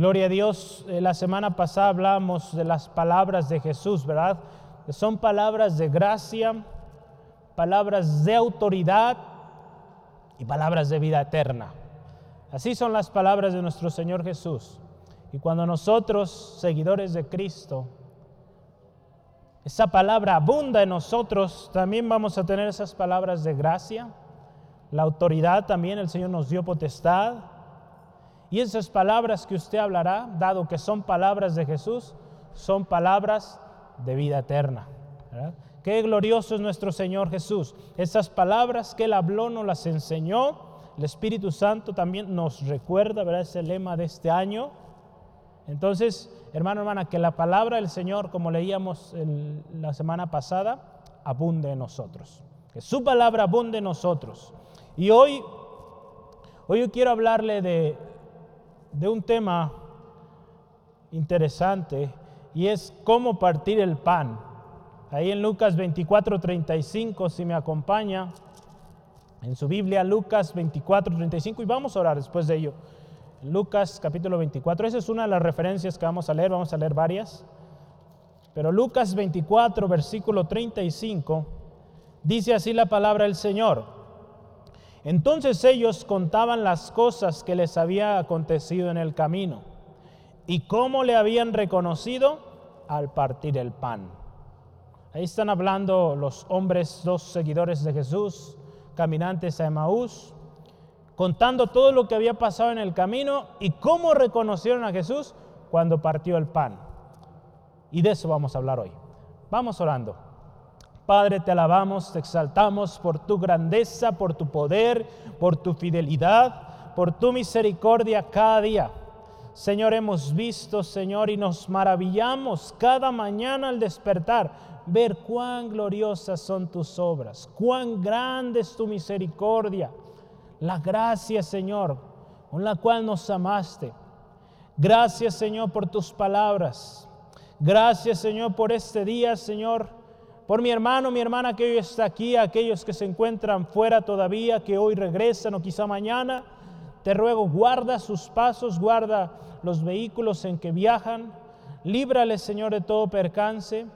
Gloria a Dios, eh, la semana pasada hablamos de las palabras de Jesús, ¿verdad? Son palabras de gracia, palabras de autoridad y palabras de vida eterna. Así son las palabras de nuestro Señor Jesús. Y cuando nosotros, seguidores de Cristo, esa palabra abunda en nosotros, también vamos a tener esas palabras de gracia. La autoridad también, el Señor nos dio potestad. Y esas palabras que usted hablará, dado que son palabras de Jesús, son palabras de vida eterna. Qué glorioso es nuestro Señor Jesús. Esas palabras que Él habló, nos las enseñó. El Espíritu Santo también nos recuerda, ¿verdad? Es el lema de este año. Entonces, hermano, hermana, que la palabra del Señor, como leíamos la semana pasada, abunde en nosotros. Que su palabra abunde en nosotros. Y hoy, hoy yo quiero hablarle de, de un tema interesante y es cómo partir el pan. Ahí en Lucas 24, 35, si me acompaña, en su Biblia, Lucas 24, 35, y vamos a orar después de ello. Lucas capítulo 24, esa es una de las referencias que vamos a leer, vamos a leer varias. Pero Lucas 24, versículo 35, dice así la palabra del Señor. Entonces ellos contaban las cosas que les había acontecido en el camino y cómo le habían reconocido al partir el pan. Ahí están hablando los hombres, dos seguidores de Jesús, caminantes a Emaús, contando todo lo que había pasado en el camino y cómo reconocieron a Jesús cuando partió el pan. Y de eso vamos a hablar hoy. Vamos orando. Padre, te alabamos, te exaltamos por tu grandeza, por tu poder, por tu fidelidad, por tu misericordia cada día. Señor, hemos visto, Señor, y nos maravillamos cada mañana al despertar, ver cuán gloriosas son tus obras, cuán grande es tu misericordia, la gracia, Señor, con la cual nos amaste. Gracias, Señor, por tus palabras. Gracias, Señor, por este día, Señor, por mi hermano, mi hermana que hoy está aquí, aquellos que se encuentran fuera todavía, que hoy regresan o quizá mañana. Te ruego, guarda sus pasos, guarda los vehículos en que viajan. Líbrale, Señor, de todo percance.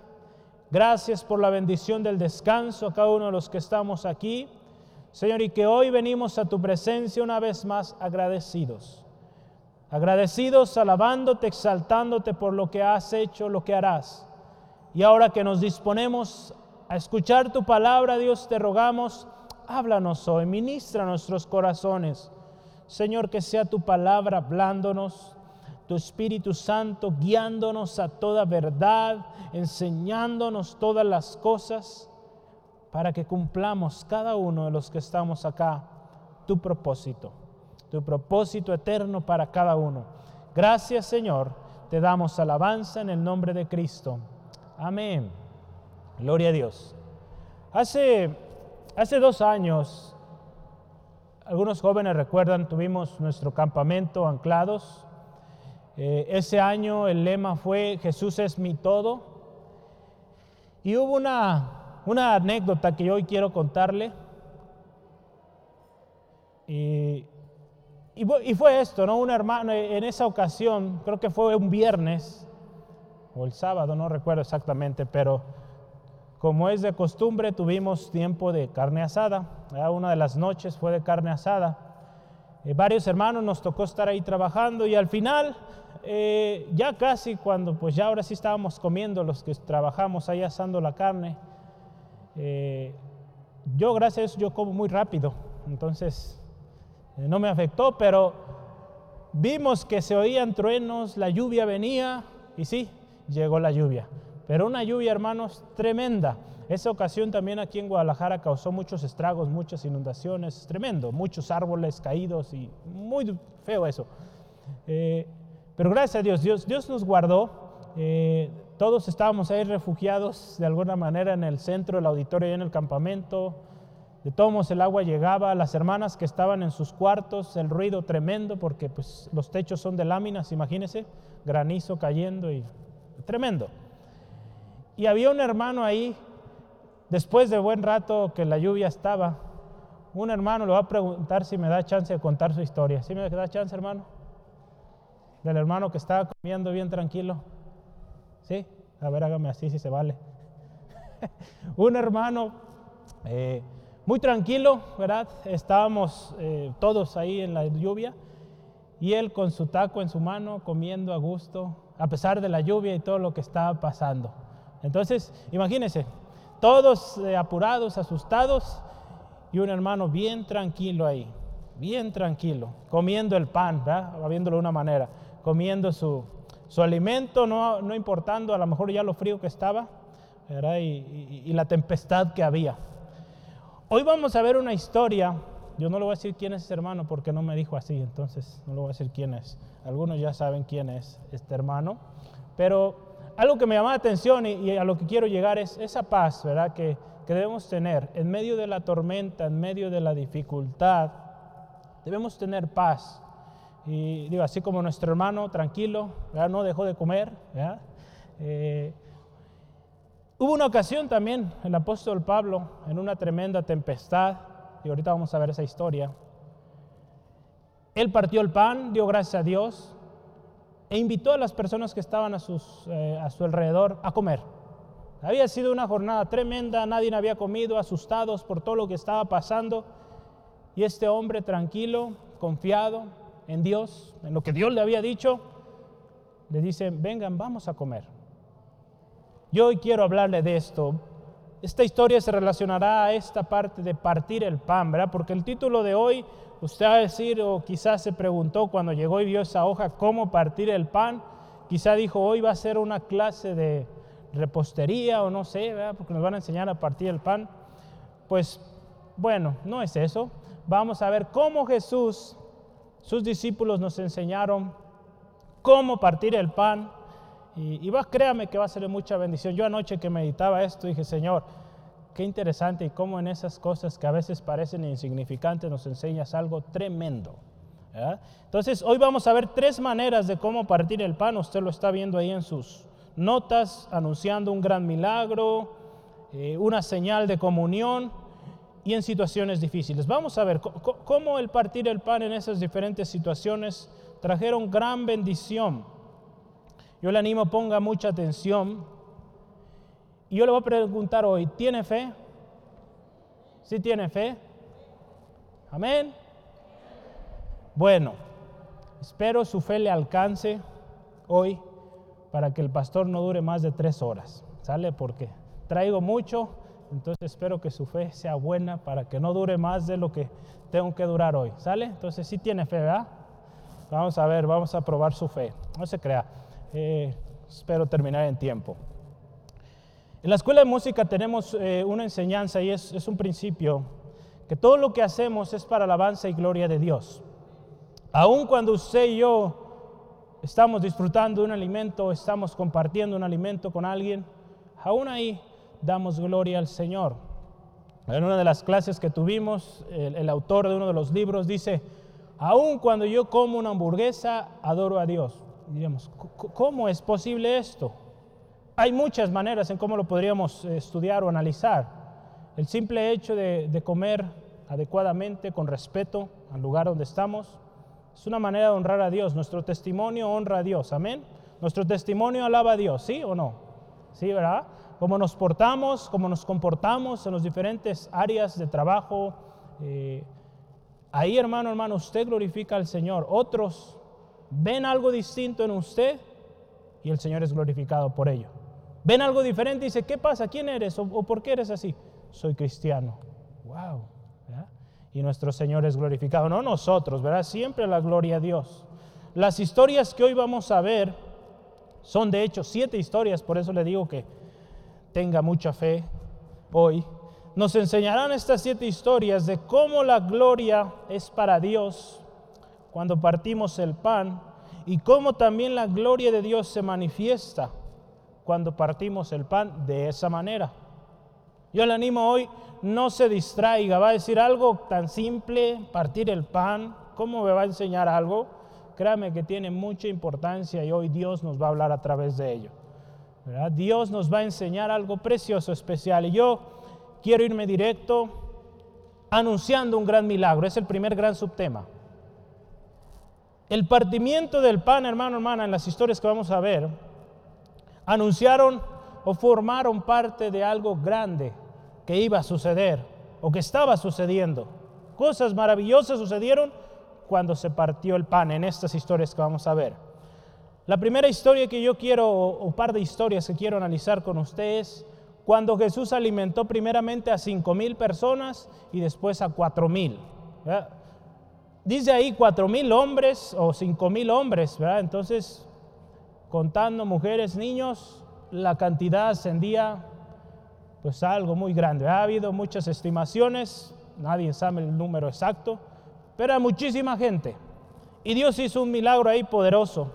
Gracias por la bendición del descanso a cada uno de los que estamos aquí. Señor, y que hoy venimos a tu presencia una vez más agradecidos. Agradecidos, alabándote, exaltándote por lo que has hecho, lo que harás. Y ahora que nos disponemos a escuchar tu palabra, Dios, te rogamos, háblanos hoy, ministra nuestros corazones. Señor, que sea tu palabra hablándonos, tu Espíritu Santo guiándonos a toda verdad, enseñándonos todas las cosas, para que cumplamos cada uno de los que estamos acá tu propósito, tu propósito eterno para cada uno. Gracias Señor, te damos alabanza en el nombre de Cristo. Amén. Gloria a Dios. Hace, hace dos años algunos jóvenes recuerdan, tuvimos nuestro campamento anclados. Eh, ese año el lema fue Jesús es mi todo. Y hubo una, una anécdota que hoy quiero contarle. Y, y, fue esto, ¿no? Un hermano, en esa ocasión, creo que fue un viernes o el sábado, no recuerdo exactamente, pero como es de costumbre, tuvimos tiempo de carne asada. Una de las noches fue de carne asada. Eh, varios hermanos nos tocó estar ahí trabajando y al final, eh, ya casi cuando, pues ya ahora sí estábamos comiendo los que trabajamos ahí asando la carne. Eh, yo, gracias, yo como muy rápido, entonces no me afectó, pero vimos que se oían truenos, la lluvia venía y sí, llegó la lluvia. Pero una lluvia, hermanos, tremenda. Esa ocasión también aquí en Guadalajara causó muchos estragos, muchas inundaciones, tremendo, muchos árboles caídos y muy feo eso. Eh, pero gracias a Dios, Dios, Dios nos guardó. Eh, todos estábamos ahí refugiados de alguna manera en el centro del auditorio y en el campamento. De todos el agua llegaba, las hermanas que estaban en sus cuartos, el ruido tremendo porque pues, los techos son de láminas, imagínense, granizo cayendo y tremendo. Y había un hermano ahí, después de buen rato que la lluvia estaba, un hermano le va a preguntar si me da chance de contar su historia. ¿Sí me da chance, hermano? del hermano que estaba comiendo bien tranquilo? ¿Sí? A ver, hágame así si se vale. un hermano eh, muy tranquilo, ¿verdad? Estábamos eh, todos ahí en la lluvia y él con su taco en su mano comiendo a gusto, a pesar de la lluvia y todo lo que estaba pasando. Entonces, imagínense, todos eh, apurados, asustados y un hermano bien tranquilo ahí, bien tranquilo, comiendo el pan, ¿verdad? Viéndolo de una manera, comiendo su, su alimento, no, no importando a lo mejor ya lo frío que estaba y, la tempestad que había. Hoy vamos a ver una historia, yo no le voy a decir quién es ese hermano porque no me dijo así, entonces no le voy a decir quién es. Algunos ya saben quién es este hermano, pero algo que me llama la atención y, a lo que quiero llegar es esa paz, ¿verdad? Que, que debemos tener en medio de la tormenta, en medio de la dificultad, debemos tener paz. Y digo, así como nuestro hermano, tranquilo, no dejó de comer. Eh, hubo una ocasión también, el apóstol Pablo, en una tremenda tempestad, y ahorita vamos a ver esa historia. Él partió el pan, dio gracias a Dios e invitó a las personas que estaban eh, a su alrededor a comer. Había sido una jornada tremenda, nadie había comido, asustados por todo lo que estaba pasando. Y este hombre tranquilo, confiado, en Dios, en lo que Dios le había dicho, le dice, vengan, vamos a comer. Yo hoy quiero hablarle de esto. Esta historia se relacionará a esta parte de partir el pan, ¿verdad? Porque el título de hoy, usted va a decir, o quizás se preguntó cuando llegó y vio esa hoja, ¿cómo partir el pan? Quizá dijo, hoy va a ser una clase de repostería o no sé, ¿verdad? Porque nos van a enseñar a partir el pan. Pues bueno, no es eso. Vamos a ver cómo Jesús sus discípulos nos enseñaron cómo partir el pan. Y, va, créame que va a ser mucha bendición. Yo anoche que meditaba esto dije, Señor, qué interesante y cómo en esas cosas que a veces parecen insignificantes nos enseñas algo tremendo. Entonces, hoy vamos a ver tres maneras de cómo partir el pan. Usted lo está viendo ahí en sus notas, anunciando un gran milagro, eh, una señal de comunión y en situaciones difíciles. Vamos a ver cómo el partir el pan en esas diferentes situaciones trajeron gran bendición. Yo le animo, ponga mucha atención. Y yo le voy a preguntar hoy, ¿tiene fe? ¿Sí tiene fe? Amén. Bueno, espero su fe le alcance hoy para que el pastor no dure más de tres horas. ¿Sale? Porque traigo mucho entonces espero que su fe sea buena para que no dure más de lo que tengo que durar hoy. ¿Sale? Entonces sí tiene fe, ¿verdad? Vamos a ver, vamos a probar su fe. No se crea. Espero terminar en tiempo. En la escuela de música tenemos eh, una enseñanza y es, un principio que todo lo que hacemos es para alabanza y gloria de Dios. Aun cuando usted y yo estamos disfrutando un alimento, estamos compartiendo un alimento con alguien, aún ahí damos gloria al Señor. En una de las clases que tuvimos, el, autor de uno de los libros dice, aun cuando yo como una hamburguesa, adoro a Dios. Diríamos, ¿cómo es posible esto? Hay muchas maneras en cómo lo podríamos estudiar o analizar. El simple hecho de, de comer adecuadamente, con respeto al lugar donde estamos, es una manera de honrar a Dios. Nuestro testimonio honra a Dios. Amén. Nuestro testimonio alaba a Dios, ¿sí o no? Sí, ¿verdad? cómo nos portamos, cómo nos comportamos en las diferentes áreas de trabajo. Eh, ahí, hermano, hermano, usted glorifica al Señor. Otros ven algo distinto en usted y el Señor es glorificado por ello. Ven algo diferente y dice, ¿qué pasa? ¿Quién eres? ¿O, por qué eres así? Soy cristiano. ¡Wow! Y nuestro Señor es glorificado. No nosotros, ¿verdad? Siempre la gloria a Dios. Las historias que hoy vamos a ver son de hecho siete historias, por eso le digo que tenga mucha fe hoy, nos enseñarán estas siete historias de cómo la gloria es para Dios cuando partimos el pan y cómo también la gloria de Dios se manifiesta cuando partimos el pan de esa manera. Yo le animo hoy, no se distraiga, va a decir algo tan simple, partir el pan, ¿cómo me va a enseñar algo? Créame que tiene mucha importancia y hoy Dios nos va a hablar a través de ello. Dios nos va a enseñar algo precioso, especial. Y yo quiero irme directo anunciando un gran milagro. Es el primer gran subtema. El partimiento del pan, hermano, hermana, en las historias que vamos a ver, anunciaron o formaron parte de algo grande que iba a suceder o que estaba sucediendo. Cosas maravillosas sucedieron cuando se partió el pan en estas historias que vamos a ver. La primera historia que yo quiero, o par de historias que quiero analizar con ustedes, cuando Jesús alimentó primeramente a cinco mil personas y después a cuatro mil. Dice ahí cuatro mil hombres o cinco mil hombres, ¿verdad? Entonces, contando mujeres, niños, la cantidad ascendía pues algo muy grande. Ha habido muchas estimaciones, nadie sabe el número exacto, pero era muchísima gente. Y Dios hizo un milagro ahí poderoso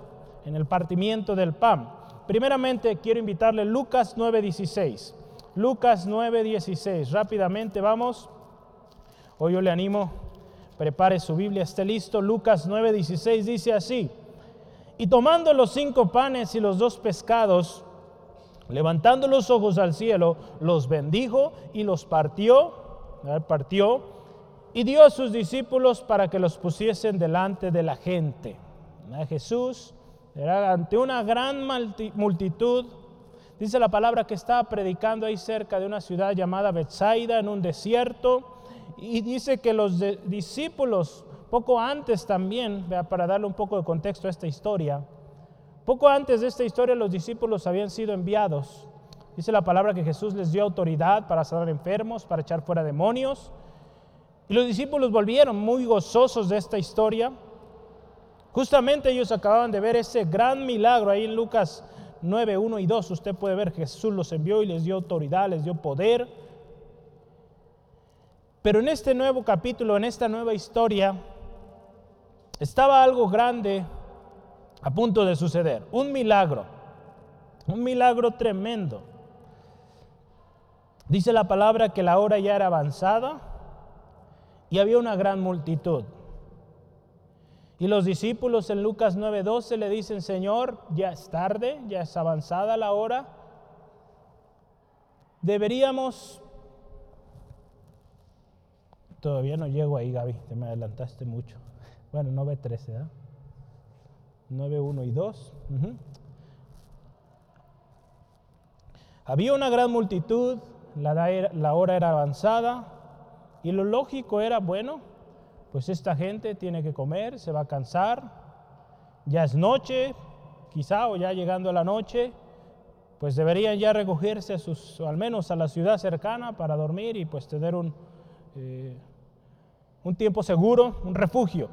en el partimiento del pan. Primeramente quiero invitarle Lucas 9:16. Lucas 9:16. Rápidamente vamos. Hoy yo le animo, prepare su Biblia, esté listo. Lucas 9:16 dice así. Y tomando los cinco panes y los dos pescados, levantando los ojos al cielo, los bendijo y los partió, partió y dio a sus discípulos para que los pusiesen delante de la gente. Jesús era ante una gran multitud. Dice la palabra que estaba predicando ahí cerca de una ciudad llamada Bethsaida en un desierto. Y dice que los discípulos, poco antes también, para darle un poco de contexto a esta historia, poco antes de esta historia los discípulos habían sido enviados. Dice la palabra que Jesús les dio autoridad para sanar enfermos, para echar fuera demonios. Y los discípulos volvieron muy gozosos de esta historia. Justamente ellos acababan de ver ese gran milagro ahí en Lucas 9, 1 y 2. Usted puede ver Jesús los envió y les dio autoridad, les dio poder. Pero en este nuevo capítulo, en esta nueva historia, estaba algo grande a punto de suceder. Un milagro. Un milagro tremendo. Dice la palabra que la hora ya era avanzada y había una gran multitud. Y los discípulos en Lucas 9:12 le dicen, Señor, ya es tarde, ya es avanzada la hora. Deberíamos... Todavía no llego ahí, Gaby, te me adelantaste mucho. Bueno, 9:13, ¿eh? 9, y 2. Había una gran multitud, la hora era avanzada, y lo lógico era, bueno, pues esta gente tiene que comer, se va a cansar, ya es noche, quizá, o ya llegando a la noche, pues deberían ya recogerse a sus, al menos a la ciudad cercana para dormir y pues tener un, eh, un tiempo seguro, un refugio.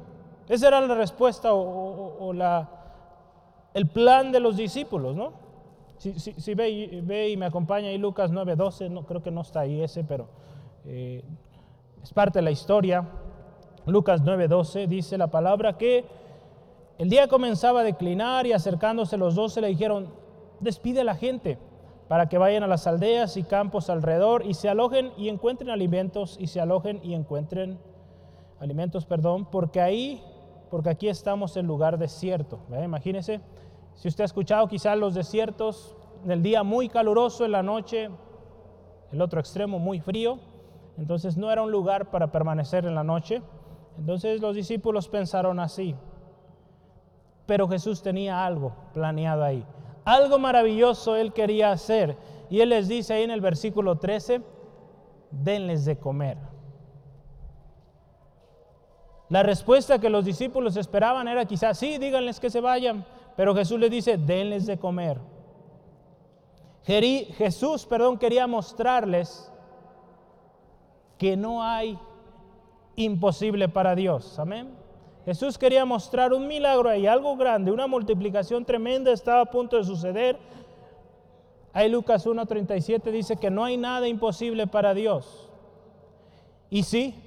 Esa era la respuesta o, la, el plan de los discípulos, ¿no? Si, ve, y me acompaña ahí Lucas 9:12, no, creo que no está ahí ese, pero eh, es parte de la historia. Lucas 9:12 dice la palabra que el día comenzaba a declinar y acercándose los doce le dijeron, despide a la gente para que vayan a las aldeas y campos alrededor y se alojen y encuentren alimentos y se alojen y encuentren alimentos, perdón, porque ahí, porque aquí estamos en lugar desierto. Imagínense, si usted ha escuchado quizás los desiertos, en el día muy caluroso, en la noche, el otro extremo muy frío, entonces no era un lugar para permanecer en la noche. Entonces los discípulos pensaron así. Pero Jesús tenía algo planeado ahí. Algo maravilloso él quería hacer. Y él les dice ahí en el versículo 13, denles de comer. La respuesta que los discípulos esperaban era quizás, sí, díganles que se vayan, pero Jesús les dice, denles de comer. Jesús, perdón, quería mostrarles que no hay imposible para Dios. Amén. Jesús quería mostrar un milagro ahí, algo grande, una multiplicación tremenda estaba a punto de suceder. Ahí Lucas 1.37 dice que no hay nada imposible para Dios. Y sí,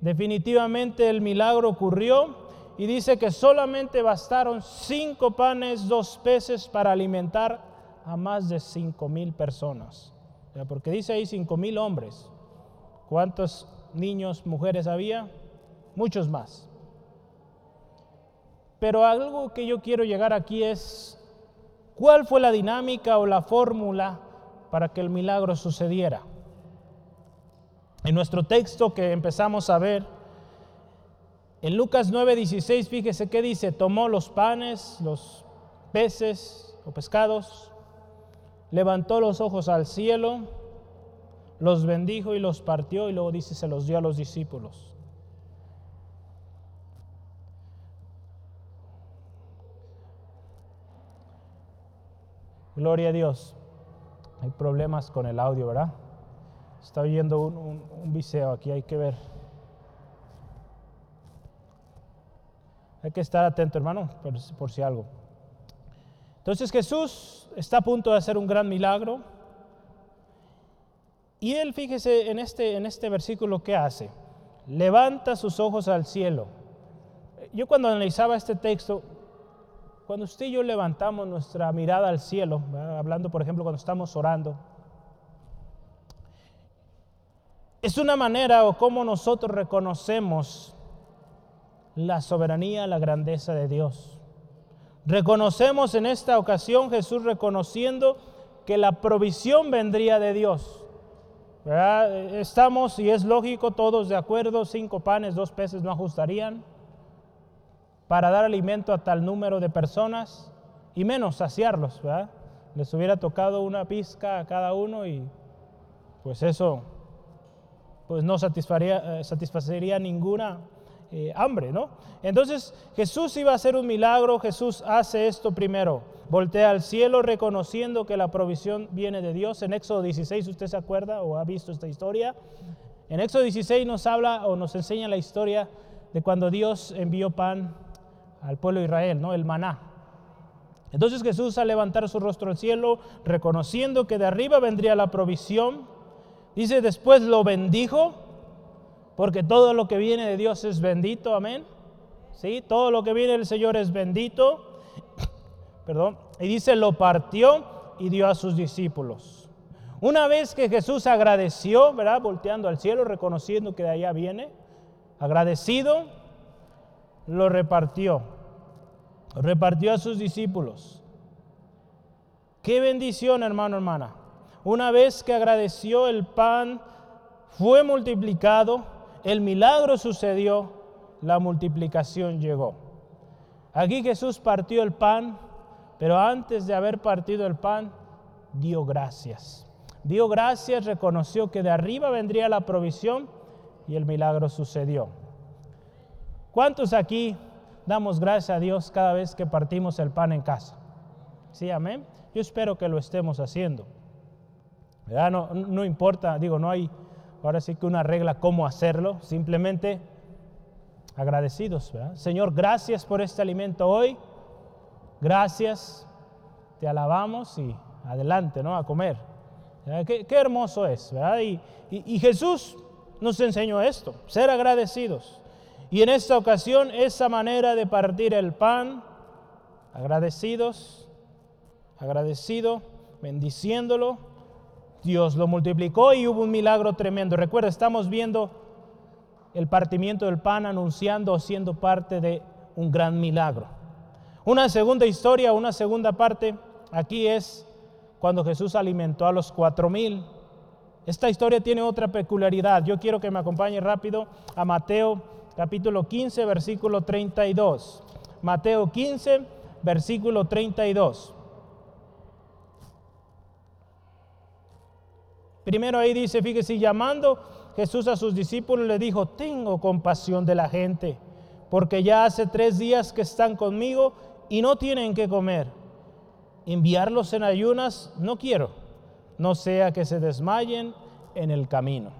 definitivamente el milagro ocurrió y dice que solamente bastaron cinco panes, dos peces para alimentar a más de cinco mil personas. Porque dice ahí cinco mil hombres. ¿Cuántos niños, mujeres había? Muchos más. Pero algo que yo quiero llegar aquí es, ¿cuál fue la dinámica o la fórmula para que el milagro sucediera? En nuestro texto que empezamos a ver, En Lucas 9:16, fíjese qué dice, tomó los panes, los peces o pescados, levantó los ojos al cielo, los bendijo y los partió y luego dice, se los dio a los discípulos. Gloria a Dios. Hay problemas con el audio, ¿verdad? Está oyendo un, un, viseo aquí, hay que ver. Hay que estar atento, hermano, por, si algo. Entonces Jesús está a punto de hacer un gran milagro. Y él, fíjese en este, en este versículo, ¿qué hace? Levanta sus ojos al cielo. Yo cuando analizaba este texto, cuando usted y yo levantamos nuestra mirada al cielo, hablando por ejemplo cuando estamos orando, es una manera o cómo nosotros reconocemos la soberanía, la grandeza de Dios. Reconocemos en esta ocasión Jesús reconociendo que la provisión vendría de Dios. Estamos, y es lógico, todos de acuerdo, cinco panes, dos peces no ajustarían para dar alimento a tal número de personas y menos saciarlos, ¿verdad? Les hubiera tocado una pizca a cada uno y pues eso pues no satisfaría, eh, satisfacería ninguna eh, hambre, ¿no? Entonces Jesús iba a hacer un milagro, Jesús hace esto primero, voltea al cielo reconociendo que la provisión viene de Dios. En Éxodo 16, ¿usted se acuerda o ha visto esta historia? En Éxodo 16 nos habla o nos enseña la historia de cuando Dios envió pan al pueblo de Israel, ¿no? El maná. Entonces Jesús al levantar su rostro al cielo, reconociendo que de arriba vendría la provisión, dice después lo bendijo, porque todo lo que viene de Dios es bendito, amén. ¿Sí? Todo lo que viene del Señor es bendito. Perdón. Y dice lo partió y dio a sus discípulos. Una vez que Jesús agradeció, ¿verdad? Volteando al cielo, reconociendo que de allá viene, agradecido, lo repartió. Repartió a sus discípulos. Qué bendición, hermano, hermana. Una vez que agradeció el pan, fue multiplicado, el milagro sucedió, la multiplicación llegó. Aquí Jesús partió el pan, pero antes de haber partido el pan, dio gracias. Dio gracias, reconoció que de arriba vendría la provisión y el milagro sucedió. ¿Cuántos aquí damos gracias a Dios cada vez que partimos el pan en casa? Sí, amén. Yo espero que lo estemos haciendo. No, importa, digo, no hay ahora sí que una regla cómo hacerlo, simplemente agradecidos. Señor, gracias por este alimento hoy. Gracias, te alabamos y adelante, ¿no? A comer. Qué, hermoso es, ¿verdad? y Jesús nos enseñó esto, ser agradecidos. Y en esta ocasión esa manera de partir el pan, agradecidos, agradecido, bendiciéndolo, Dios lo multiplicó y hubo un milagro tremendo. Recuerda, estamos viendo el partimiento del pan anunciando o siendo parte de un gran milagro. Una segunda historia, una segunda parte, aquí es cuando Jesús alimentó a los cuatro mil. Esta historia tiene otra peculiaridad. Yo quiero que me acompañe rápido a Mateo capítulo 15, versículo 32. Mateo 15, versículo 32. Primero ahí dice, fíjese, llamando Jesús a sus discípulos le dijo, tengo compasión de la gente, porque ya hace tres días que están conmigo y no tienen que comer. Enviarlos en ayunas no quiero, no sea que se desmayen en el camino.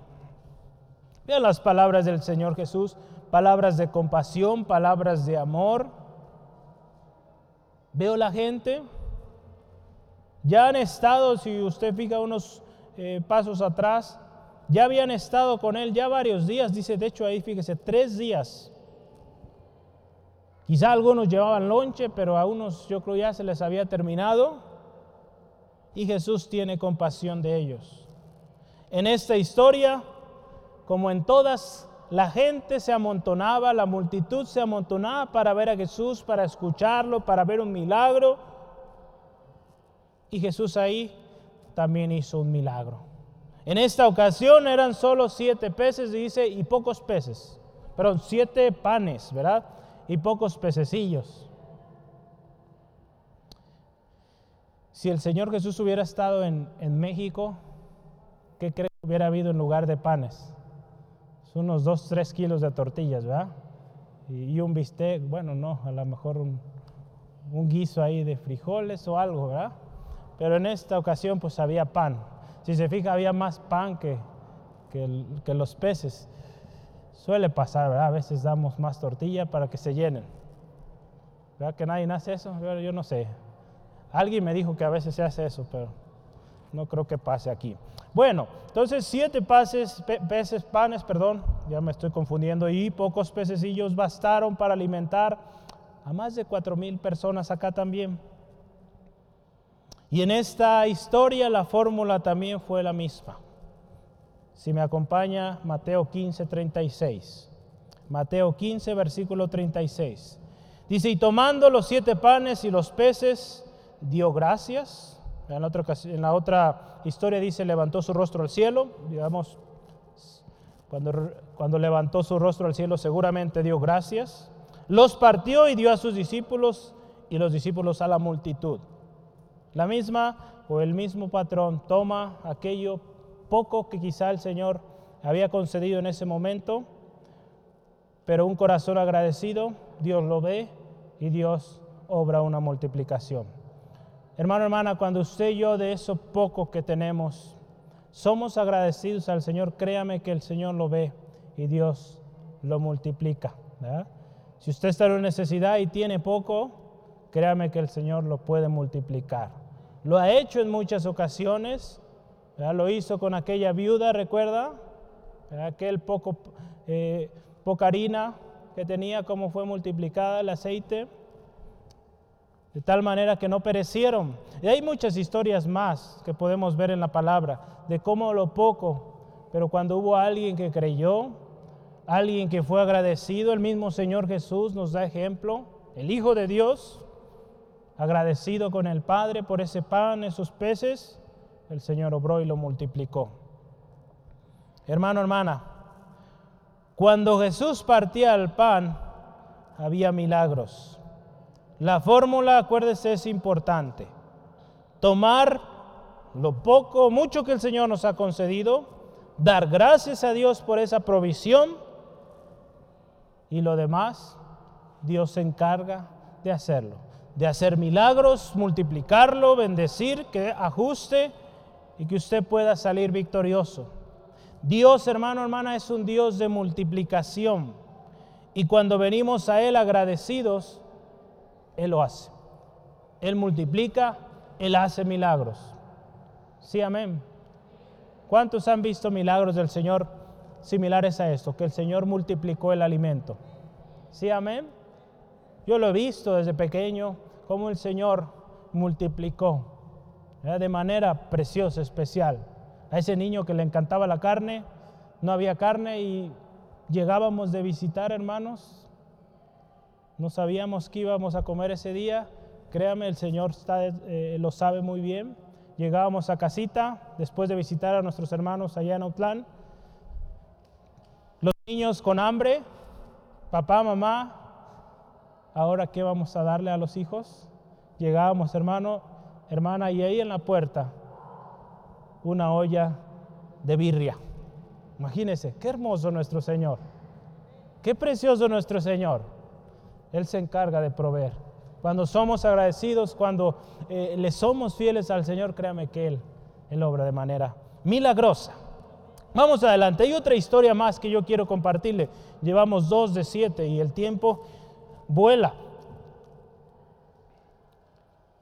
Vean las palabras del Señor Jesús palabras de compasión, palabras de amor. Veo la gente, ya han estado, si usted fija unos eh, pasos atrás, ya habían estado con él ya varios días, dice, de hecho ahí fíjese, tres días. Quizá algunos llevaban lonche, pero a unos yo creo ya se les había terminado. Y Jesús tiene compasión de ellos. En esta historia, como en todas, la gente se amontonaba, la multitud se amontonaba para ver a Jesús, para escucharlo, para ver un milagro. Y Jesús ahí también hizo un milagro. En esta ocasión eran solo siete peces, dice, y pocos peces. perdón, siete panes, ¿verdad? Y pocos pececillos. Si el Señor Jesús hubiera estado en, en México, ¿qué cree que hubiera habido en lugar de panes? unos dos, tres kilos de tortillas, ¿verdad? Y, un bistec, bueno, no, a lo mejor un, un guiso ahí de frijoles o algo, ¿verdad? Pero en esta ocasión pues había pan. Si se fija, había más pan que, que, los peces. Suele pasar, ¿verdad? A veces damos más tortilla para que se llenen. ¿Verdad que nadie hace eso? Yo no sé. Alguien me dijo que a veces se hace eso, pero no creo que pase aquí. Bueno, entonces siete peces, peces, panes, perdón, ya me estoy confundiendo, y pocos pececillos bastaron para alimentar a más de cuatro mil personas acá también. Y en esta historia la fórmula también fue la misma. Si me acompaña Mateo 15, 36. Mateo 15, versículo 36. Dice, y tomando los siete panes y los peces, dio gracias en la, otra, en la otra historia dice, levantó su rostro al cielo, digamos, cuando, cuando levantó su rostro al cielo seguramente dio gracias, los partió y dio a sus discípulos y los discípulos a la multitud. La misma o el mismo patrón toma aquello poco que quizá el Señor había concedido en ese momento, pero un corazón agradecido, Dios lo ve y Dios obra una multiplicación. Hermano, hermana, cuando usted y yo de eso poco que tenemos, somos agradecidos al Señor, créame que el Señor lo ve y Dios lo multiplica. Si usted está en necesidad y tiene poco, créame que el Señor lo puede multiplicar. Lo ha hecho en muchas ocasiones, lo hizo con aquella viuda, recuerda, aquel poco, eh, poca harina que tenía, cómo fue multiplicada el aceite de tal manera que no perecieron. Y hay muchas historias más que podemos ver en la palabra, de cómo lo poco, pero cuando hubo alguien que creyó, alguien que fue agradecido, el mismo Señor Jesús nos da ejemplo, el Hijo de Dios, agradecido con el Padre por ese pan, esos peces, el Señor obró y lo multiplicó. Hermano, hermana, cuando Jesús partía el pan, había milagros. La fórmula, acuérdese, es importante. Tomar lo poco, mucho que el Señor nos ha concedido, dar gracias a Dios por esa provisión y lo demás, Dios se encarga de hacerlo, de hacer milagros, multiplicarlo, bendecir, que ajuste y que usted pueda salir victorioso. Dios, hermano, hermana, es un Dios de multiplicación. Y cuando venimos a Él agradecidos, él lo hace. Él multiplica, Él hace milagros. Sí, amén. ¿Cuántos han visto milagros del Señor similares a esto? Que el Señor multiplicó el alimento. Sí, amén. Yo lo he visto desde pequeño, cómo el Señor multiplicó de manera preciosa, especial. A ese niño que le encantaba la carne, no había carne y llegábamos de visitar hermanos no sabíamos qué íbamos a comer ese día. Créame, el Señor eh, lo sabe muy bien. Llegábamos a casita después de visitar a nuestros hermanos allá en Otlán. Los niños con hambre, papá, mamá, ahora qué vamos a darle a los hijos. Llegábamos, hermano, hermana, y ahí en la puerta una olla de birria. Imagínense, qué hermoso nuestro Señor. Qué precioso nuestro Señor. Él se encarga de proveer. Cuando somos agradecidos, cuando eh, le somos fieles al Señor, créame que Él, Él obra de manera milagrosa. Vamos adelante. Hay otra historia más que yo quiero compartirle. Llevamos dos de siete y el tiempo vuela.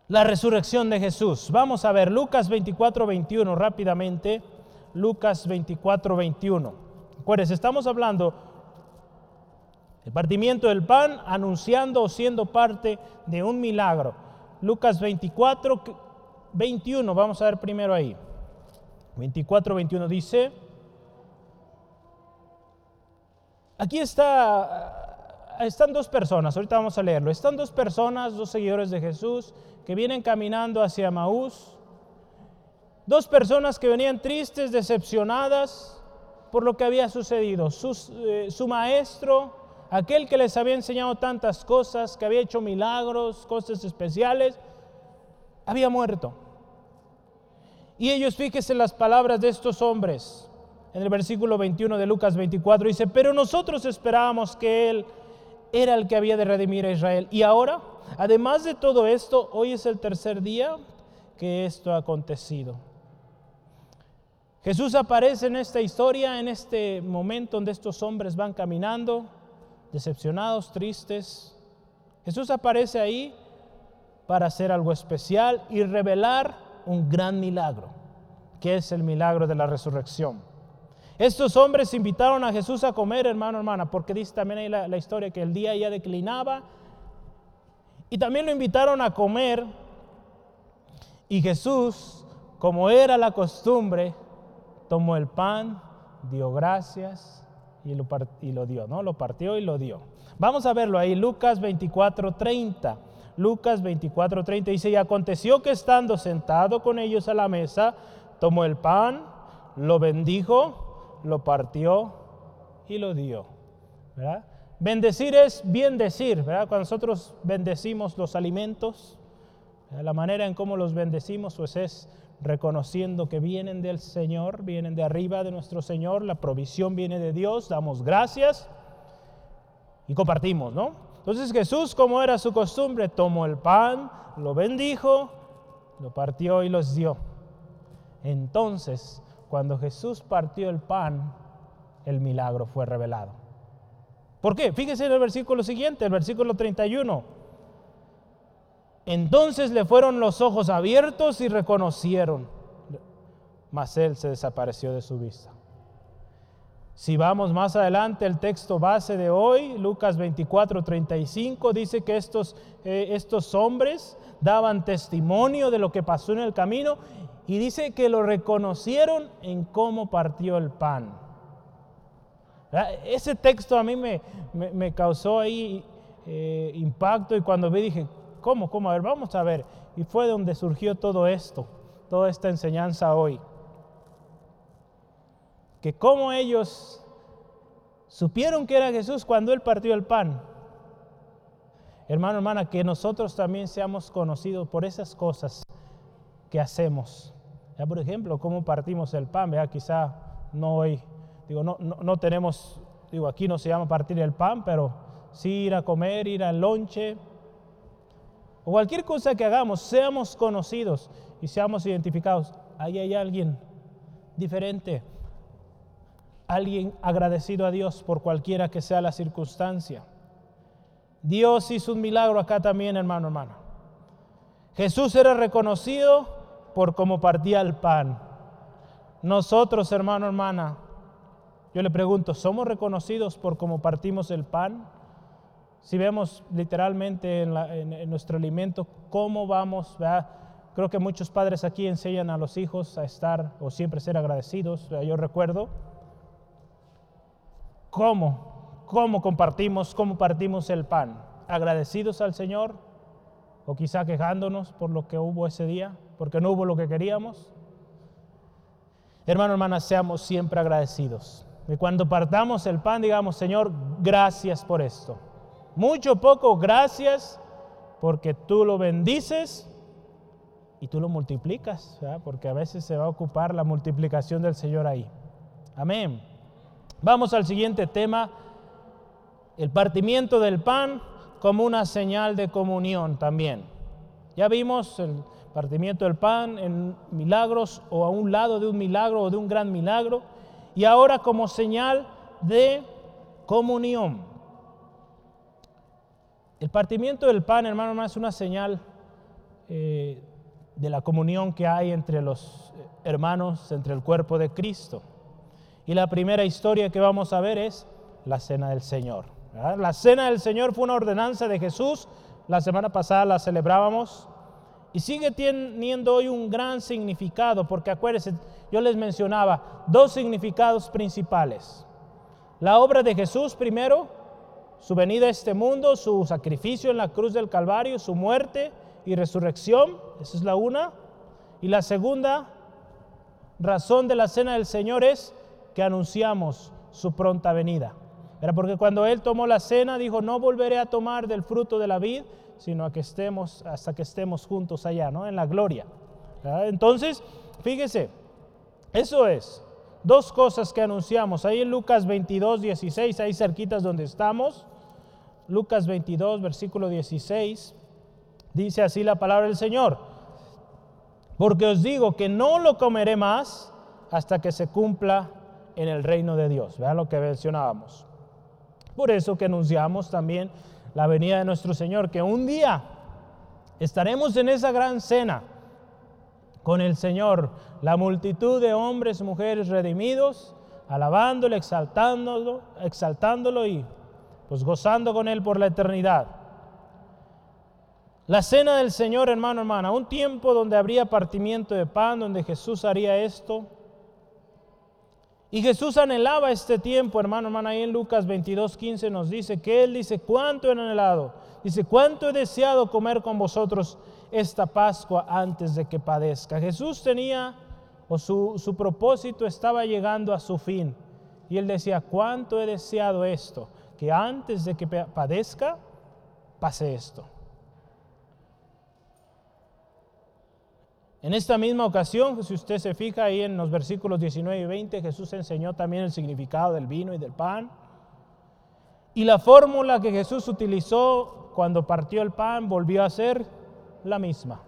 La resurrección de Jesús. Vamos a ver Lucas 24, 21 rápidamente. Lucas 24, 21. Acuérdense, estamos hablando el partimiento del pan anunciando o siendo parte de un milagro. Lucas 24, 21, vamos a ver primero ahí. 24, 21 dice, aquí está, están dos personas, ahorita vamos a leerlo, están dos personas, dos seguidores de Jesús, que vienen caminando hacia Maús, dos personas que venían tristes, decepcionadas, por lo que había sucedido. Eh, su maestro, aquel que les había enseñado tantas cosas, que había hecho milagros, cosas especiales, había muerto. Y ellos, fíjense las palabras de estos hombres. En el versículo 21 de Lucas 24 dice, pero nosotros esperábamos que Él era el que había de redimir a Israel. Y ahora, además de todo esto, hoy es el tercer día que esto ha acontecido. Jesús aparece en esta historia, en este momento donde estos hombres van caminando, decepcionados, tristes. Jesús aparece ahí para hacer algo especial y revelar un gran milagro, que es el milagro de la resurrección. Estos hombres invitaron a Jesús a comer, hermano, hermana, porque dice también ahí la, historia que el día ya declinaba. Y también lo invitaron a comer. Y Jesús, como era la costumbre, tomó el pan, dio gracias y lo, y lo dio, ¿no? Lo partió y lo dio. Vamos a verlo ahí, Lucas 24, 30. Lucas 24, 30 dice, y aconteció que estando sentado con ellos a la mesa, tomó el pan, lo bendijo, lo partió y lo dio. Bendecir es bien decir, ¿verdad? Cuando nosotros bendecimos los alimentos, la manera en cómo los bendecimos pues es reconociendo que vienen del Señor, vienen de arriba de nuestro Señor, la provisión viene de Dios, damos gracias y compartimos, ¿no? Entonces Jesús, como era su costumbre, tomó el pan, lo bendijo, lo partió y los dio. Entonces, cuando Jesús partió el pan, el milagro fue revelado. ¿Por qué? Fíjese en el versículo siguiente, el versículo 31. Entonces le fueron los ojos abiertos y reconocieron, mas él se desapareció de su vista. Si vamos más adelante, el texto base de hoy, Lucas 24, 35, dice que estos, eh, estos hombres daban testimonio de lo que pasó en el camino y dice que lo reconocieron en cómo partió el pan. Ese texto a mí me, me, causó ahí eh, impacto y cuando vi dije, ¿Cómo? ¿Cómo? A ver, vamos a ver. Y fue donde surgió todo esto, toda esta enseñanza hoy. Que cómo ellos supieron que era Jesús cuando Él partió el pan. Hermano, hermana, que nosotros también seamos conocidos por esas cosas que hacemos. Ya, por ejemplo, cómo partimos el pan, quizá no hoy, digo, no, no, no tenemos, digo, aquí no se llama partir el pan, pero sí ir a comer, ir al lonche, o cualquier cosa que hagamos, seamos conocidos y seamos identificados. Ahí hay alguien diferente, alguien agradecido a Dios por cualquiera que sea la circunstancia. Dios hizo un milagro acá también, hermano, hermano. Jesús era reconocido por cómo partía el pan. Nosotros, hermano, hermana, yo le pregunto, ¿somos reconocidos por cómo partimos el pan? si vemos literalmente en, nuestro alimento cómo vamos, creo que muchos padres aquí enseñan a los hijos a estar o siempre ser agradecidos. Yo recuerdo cómo, cómo compartimos, cómo partimos el pan, agradecidos al Señor o quizá quejándonos por lo que hubo ese día, porque no hubo lo que queríamos. Hermano, hermana, seamos siempre agradecidos. Y cuando partamos el pan, digamos, Señor, gracias por esto. Mucho, poco, gracias, porque tú lo bendices y tú lo multiplicas, porque a veces se va a ocupar la multiplicación del Señor ahí. Amén. Vamos al siguiente tema, el partimiento del pan como una señal de comunión también. Ya vimos el partimiento del pan en milagros o a un lado de un milagro o de un gran milagro y ahora como señal de comunión. El partimiento del pan, hermano, es una señal eh, de la comunión que hay entre los hermanos, entre el cuerpo de Cristo. Y la primera historia que vamos a ver es la cena del Señor. La cena del Señor fue una ordenanza de Jesús. La semana pasada la celebrábamos y sigue teniendo hoy un gran significado, porque acuérdense, yo les mencionaba dos significados principales. La obra de Jesús primero su venida a este mundo, su sacrificio en la cruz del Calvario, su muerte y resurrección, esa es la una. Y la segunda razón de la cena del Señor es que anunciamos su pronta venida. Era porque cuando él tomó la cena dijo, no volveré a tomar del fruto de la vid, sino que estemos, hasta que estemos juntos allá, ¿no? En la gloria. Entonces, fíjese, eso es. Dos cosas que anunciamos. Ahí en Lucas 22, 16, ahí cerquitas donde estamos. Lucas 22, versículo 16. Dice así la palabra del Señor. Porque os digo que no lo comeré más hasta que se cumpla en el reino de Dios. Vean lo que mencionábamos. Por eso que anunciamos también la venida de nuestro Señor, que un día estaremos en esa gran cena con el Señor, la multitud de hombres, y mujeres redimidos, alabándolo, exaltándolo, exaltándolo y pues gozando con Él por la eternidad. La cena del Señor, hermano, hermana, un tiempo donde habría partimiento de pan, donde Jesús haría esto. Y Jesús anhelaba este tiempo, hermano, hermana, ahí en Lucas 22, 15 nos dice que Él dice, ¿cuánto he anhelado? Dice, ¿cuánto he deseado comer con vosotros esta Pascua antes de que padezca? Jesús tenía, o su, su propósito estaba llegando a su fin. Y Él decía, ¿cuánto he deseado esto? Que antes de que padezca, pase esto. En esta misma ocasión, si usted se fija ahí en los versículos 19 y 20, Jesús enseñó también el significado del vino y del pan. Y la fórmula que Jesús utilizó cuando partió el pan volvió a ser la misma.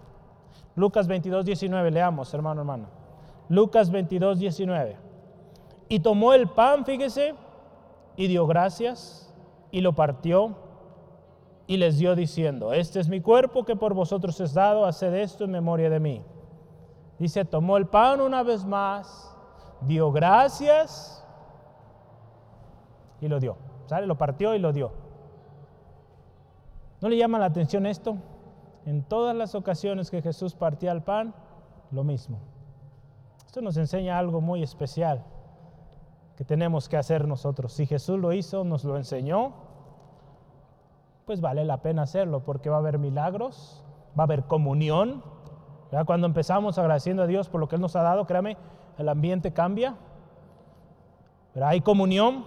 Lucas 22, 19, leamos, hermano, hermano. Lucas 22, 19. Y tomó el pan, fíjese, y dio gracias, y lo partió, y les dio diciendo, este es mi cuerpo que por vosotros es dado, haced esto en memoria de mí. Dice, tomó el pan una vez más, dio gracias y lo dio. ¿Sale? Lo partió y lo dio. ¿No le llama la atención esto? En todas las ocasiones que Jesús partía el pan, lo mismo. Esto nos enseña algo muy especial que tenemos que hacer nosotros. Si Jesús lo hizo, nos lo enseñó, pues vale la pena hacerlo porque va a haber milagros, va a haber comunión, cuando empezamos agradeciendo a Dios por lo que Él nos ha dado, créame, el ambiente cambia. Pero hay comunión,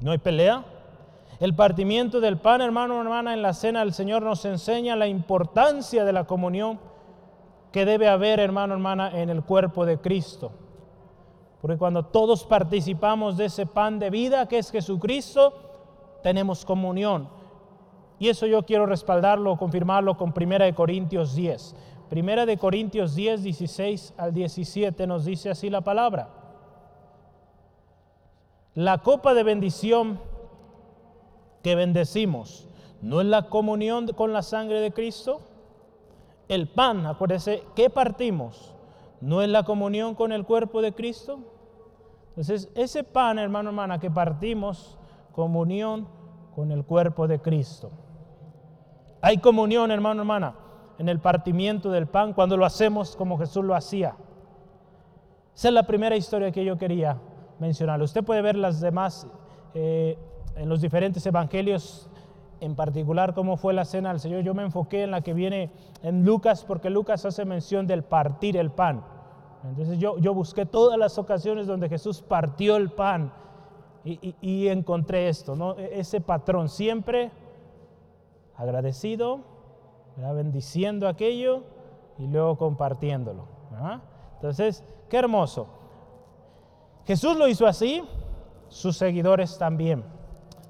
no hay pelea. El partimiento del pan, hermano, hermana, en la cena del Señor nos enseña la importancia de la comunión que debe haber, hermano, hermana, en el cuerpo de Cristo. Porque cuando todos participamos de ese pan de vida que es Jesucristo, tenemos comunión. Y eso yo quiero respaldarlo, confirmarlo con 1 Corintios 10. Primera de Corintios 10, 16 al 17 nos dice así la palabra. La copa de bendición que bendecimos, ¿no es la comunión con la sangre de Cristo? El pan, acuérdese, ¿qué partimos? ¿No es la comunión con el cuerpo de Cristo? Entonces, ese pan, hermano, hermana, que partimos, comunión con el cuerpo de Cristo. Hay comunión, hermano, hermana en el partimiento del pan cuando lo hacemos como Jesús lo hacía. Esa es la primera historia que yo quería mencionar. Usted puede ver las demás eh, en los diferentes evangelios, en particular cómo fue la cena del Señor. Yo me enfoqué en la que viene en Lucas porque Lucas hace mención del partir el pan. Entonces yo, yo busqué todas las ocasiones donde Jesús partió el pan y, y encontré esto, ¿no? E, ese patrón siempre agradecido, bendiciendo aquello y luego compartiéndolo. Entonces, qué hermoso. Jesús lo hizo así, sus seguidores también.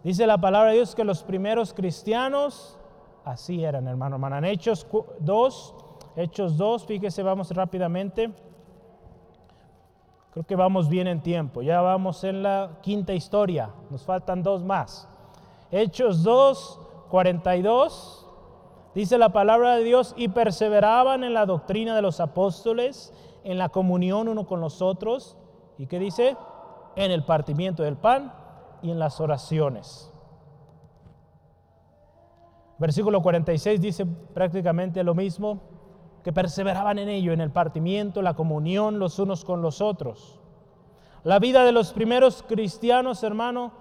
Dice la palabra de Dios que los primeros cristianos así eran, hermano, hermano. En Hechos 2, Hechos 2, fíjese, vamos rápidamente. Creo que vamos bien en tiempo. Ya vamos en la quinta historia. Nos faltan dos más. Hechos 2, 42 Dice la palabra de Dios, y perseveraban en la doctrina de los apóstoles, en la comunión uno con los otros. ¿Y qué dice? En el partimiento del pan y en las oraciones. Versículo 46 dice prácticamente lo mismo, que perseveraban en ello, en el partimiento, la comunión los unos con los otros. La vida de los primeros cristianos, hermano,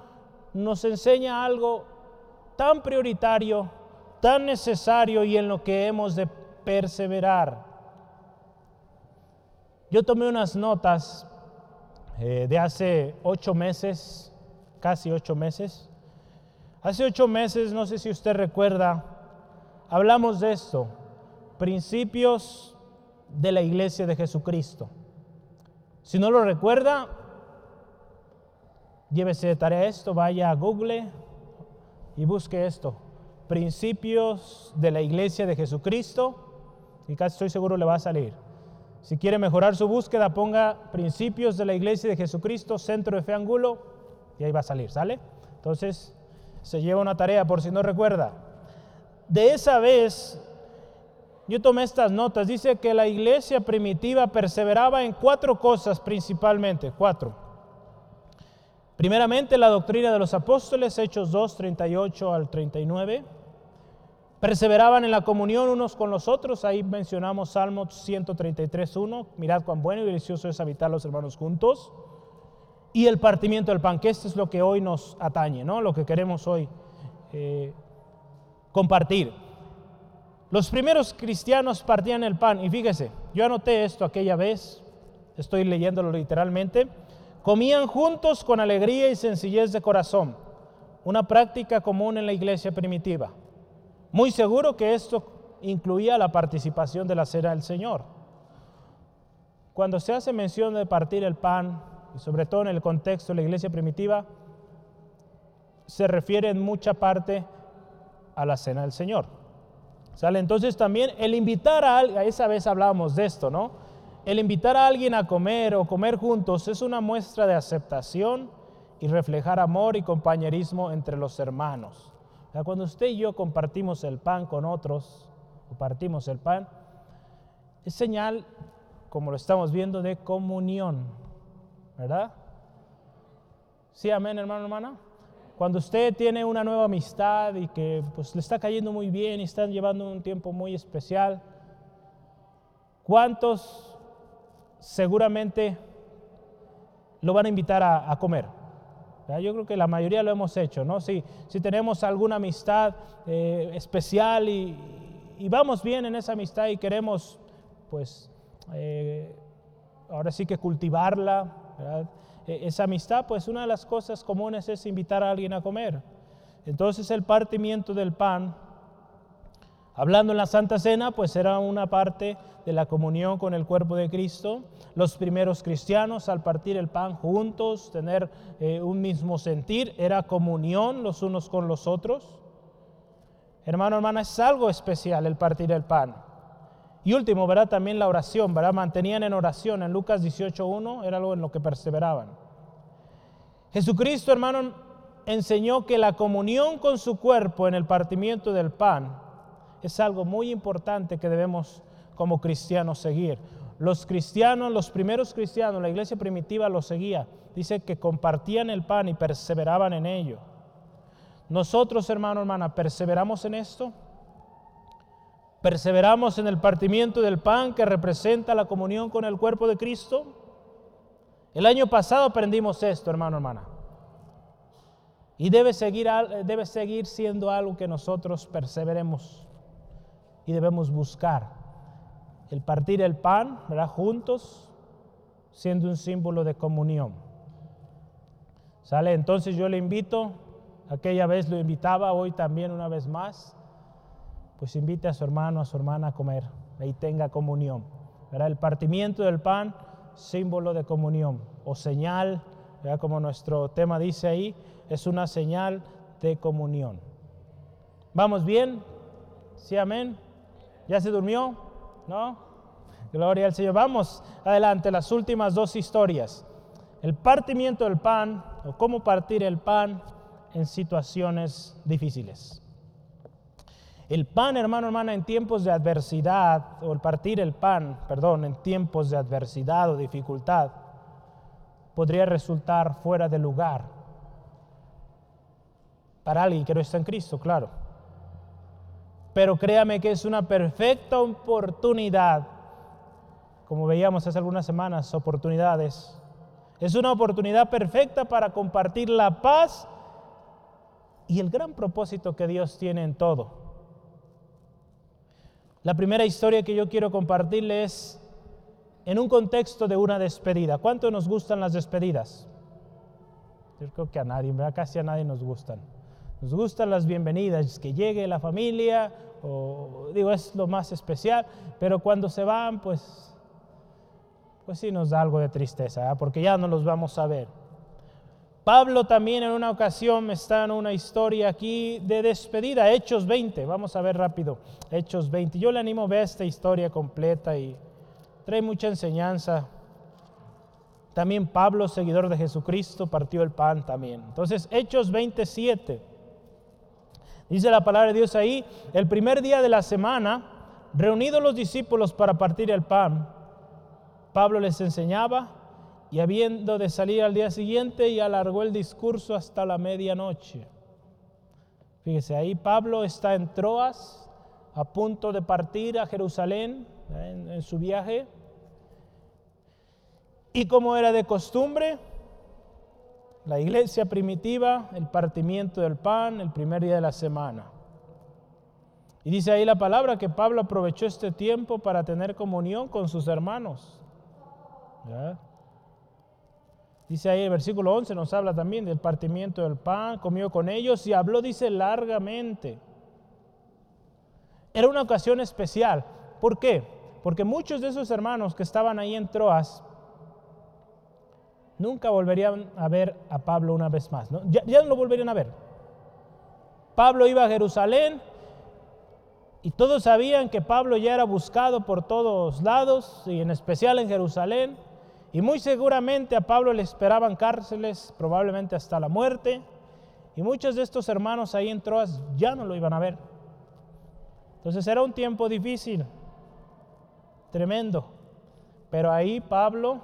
nos enseña algo tan prioritario tan necesario y en lo que hemos de perseverar. Yo tomé unas notas eh, de hace ocho meses, casi ocho meses. Hace ocho meses, no sé si usted recuerda, hablamos de esto, principios de la iglesia de Jesucristo. Si no lo recuerda, llévese de tarea esto, vaya a Google y busque esto, principios de la iglesia de Jesucristo, y casi estoy seguro le va a salir. Si quiere mejorar su búsqueda, ponga principios de la iglesia de Jesucristo, centro de fe angulo, y ahí va a salir, ¿sale? Entonces, se lleva una tarea por si no recuerda. De esa vez, yo tomé estas notas. Dice que la iglesia primitiva perseveraba en cuatro cosas principalmente, cuatro. Primeramente, la doctrina de los apóstoles, Hechos 2, 38 al 39. Perseveraban en la comunión unos con los otros. Ahí mencionamos Salmo 133.1. Mirad cuán bueno y delicioso es habitar los hermanos juntos. Y el partimiento del pan, que esto es lo que hoy nos atañe, ¿no? lo que queremos hoy eh, compartir. Los primeros cristianos partían el pan. Y fíjese, yo anoté esto aquella vez, estoy leyéndolo literalmente. Comían juntos con alegría y sencillez de corazón. Una práctica común en la iglesia primitiva. Muy seguro que esto incluía la participación de la cena del Señor. Cuando se hace mención de partir el pan, y sobre todo en el contexto de la iglesia primitiva, se refiere en mucha parte a la cena del Señor. ¿Sale? Entonces también el invitar a alguien, esa vez hablábamos de esto, ¿no? El invitar a alguien a comer o comer juntos es una muestra de aceptación y reflejar amor y compañerismo entre los hermanos cuando usted y yo compartimos el pan con otros, o el pan, es señal, como lo estamos viendo, de comunión, ¿verdad? Sí, amén, hermano, hermana. Cuando usted tiene una nueva amistad y que pues, le está cayendo muy bien y están llevando un tiempo muy especial, ¿cuántos seguramente lo van a invitar a comer? Yo creo que la mayoría lo hemos hecho, ¿no? Si, si tenemos alguna amistad eh, especial y, vamos bien en esa amistad y queremos, pues, eh, ahora sí que cultivarla, e, esa amistad, pues una de las cosas comunes es invitar a alguien a comer. Entonces el partimiento del pan Hablando en la Santa Cena, pues era una parte de la comunión con el cuerpo de Cristo. Los primeros cristianos al partir el pan juntos, tener eh, un mismo sentir, era comunión los unos con los otros. Hermano, hermana, es algo especial el partir el pan. Y último, ¿verdad? También la oración, ¿verdad? Mantenían en oración. En Lucas 18.1 era algo en lo que perseveraban. Jesucristo, hermano, enseñó que la comunión con su cuerpo en el partimiento del pan es algo muy importante que debemos como cristianos seguir. Los cristianos, los primeros cristianos, la iglesia primitiva lo seguía. Dice que compartían el pan y perseveraban en ello. Nosotros, hermano, hermana, perseveramos en esto. Perseveramos en el partimiento del pan que representa la comunión con el cuerpo de Cristo. El año pasado aprendimos esto, hermano, hermana. Y debe seguir, debe seguir siendo algo que nosotros perseveremos y debemos buscar el partir el pan, ¿verdad? Juntos, siendo un símbolo de comunión. ¿Sale? Entonces yo le invito, aquella vez lo invitaba, hoy también una vez más, pues invite a su hermano, a su hermana a comer y tenga comunión. ¿verdad? El partimiento del pan, símbolo de comunión o señal, ¿verdad? como nuestro tema dice ahí, es una señal de comunión. ¿Vamos bien? ¿Sí, amén? ¿Ya se durmió? ¿No? Gloria al Señor. Vamos adelante, las últimas dos historias. El partimiento del pan o cómo partir el pan en situaciones difíciles. El pan, hermano, hermana, en tiempos de adversidad, o el partir el pan, perdón, en tiempos de adversidad o dificultad, podría resultar fuera de lugar para alguien que no está en Cristo, claro. Pero créame que es una perfecta oportunidad, como veíamos hace algunas semanas, oportunidades. Es una oportunidad perfecta para compartir la paz y el gran propósito que Dios tiene en todo. La primera historia que yo quiero compartirles es en un contexto de una despedida. ¿Cuánto nos gustan las despedidas? Yo creo que a nadie, casi a nadie nos gustan. Nos gustan las bienvenidas, que llegue la familia, o digo, es lo más especial, pero cuando se van, pues, pues sí nos da algo de tristeza, porque ya no los vamos a ver. Pablo también en una ocasión está en una historia aquí de despedida, Hechos 20, vamos a ver rápido, Hechos 20. Yo le animo a ver esta historia completa y trae mucha enseñanza. También Pablo, seguidor de Jesucristo, partió el pan también. Entonces, Hechos 27. Dice la palabra de Dios ahí, el primer día de la semana, reunidos los discípulos para partir el pan, Pablo les enseñaba y habiendo de salir al día siguiente y alargó el discurso hasta la medianoche. Fíjese, ahí Pablo está en Troas, a punto de partir a Jerusalén en, en su viaje. Y como era de costumbre, la iglesia primitiva, el partimiento del pan, el primer día de la semana. Y dice ahí la palabra que Pablo aprovechó este tiempo para tener comunión con sus hermanos. Dice ahí el versículo 11, nos habla también del partimiento del pan, comió con ellos y habló, dice, largamente. Era una ocasión especial. ¿Por qué? Porque muchos de esos hermanos que estaban ahí en Troas nunca volverían a ver a Pablo una vez más. Ya, ya no lo volverían a ver. Pablo iba a Jerusalén y todos sabían que Pablo ya era buscado por todos lados y en especial en Jerusalén. Y muy seguramente a Pablo le esperaban cárceles, probablemente hasta la muerte. Y muchos de estos hermanos ahí en Troas ya no lo iban a ver. Entonces era un tiempo difícil, tremendo. Pero ahí Pablo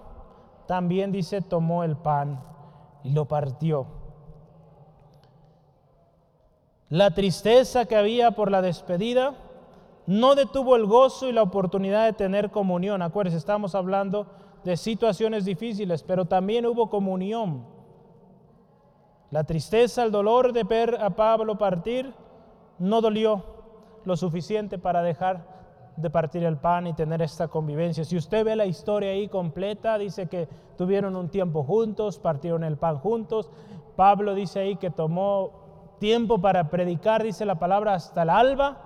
también dice, tomó el pan y lo partió. La tristeza que había por la despedida no detuvo el gozo y la oportunidad de tener comunión. Acuérdense, estamos hablando de situaciones difíciles, pero también hubo comunión. La tristeza, el dolor de ver a Pablo partir no dolió lo suficiente para dejar de partir el pan y tener esta convivencia. Si usted ve la historia ahí completa, dice que tuvieron un tiempo juntos, partieron el pan juntos. Pablo dice ahí que tomó tiempo para predicar, dice la palabra, hasta el alba.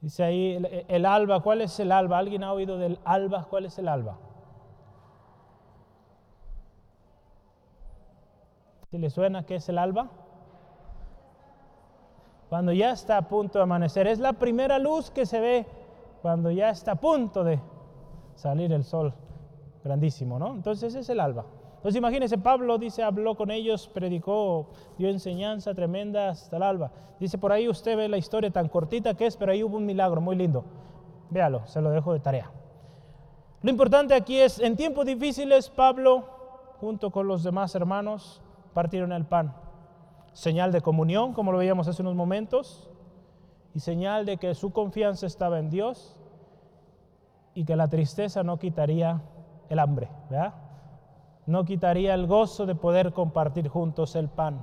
Dice ahí el, alba, ¿cuál es el alba? ¿Alguien ha oído del alba? ¿Cuál es el alba? ¿Si le suena qué es el alba? Cuando ya está a punto de amanecer. Es la primera luz que se ve cuando ya está a punto de salir el sol grandísimo, ¿no? Entonces es el alba. Entonces imagínense, Pablo dice, habló con ellos, predicó, dio enseñanza tremenda hasta el alba. Dice, por ahí usted ve la historia tan cortita que es, pero ahí hubo un milagro muy lindo. Véalo, se lo dejo de tarea. Lo importante aquí es, en tiempos difíciles, Pablo, junto con los demás hermanos, partieron el pan. Señal de comunión, como lo veíamos hace unos momentos, y señal de que su confianza estaba en Dios y que la tristeza no quitaría el hambre, ¿verdad? no quitaría el gozo de poder compartir juntos el pan.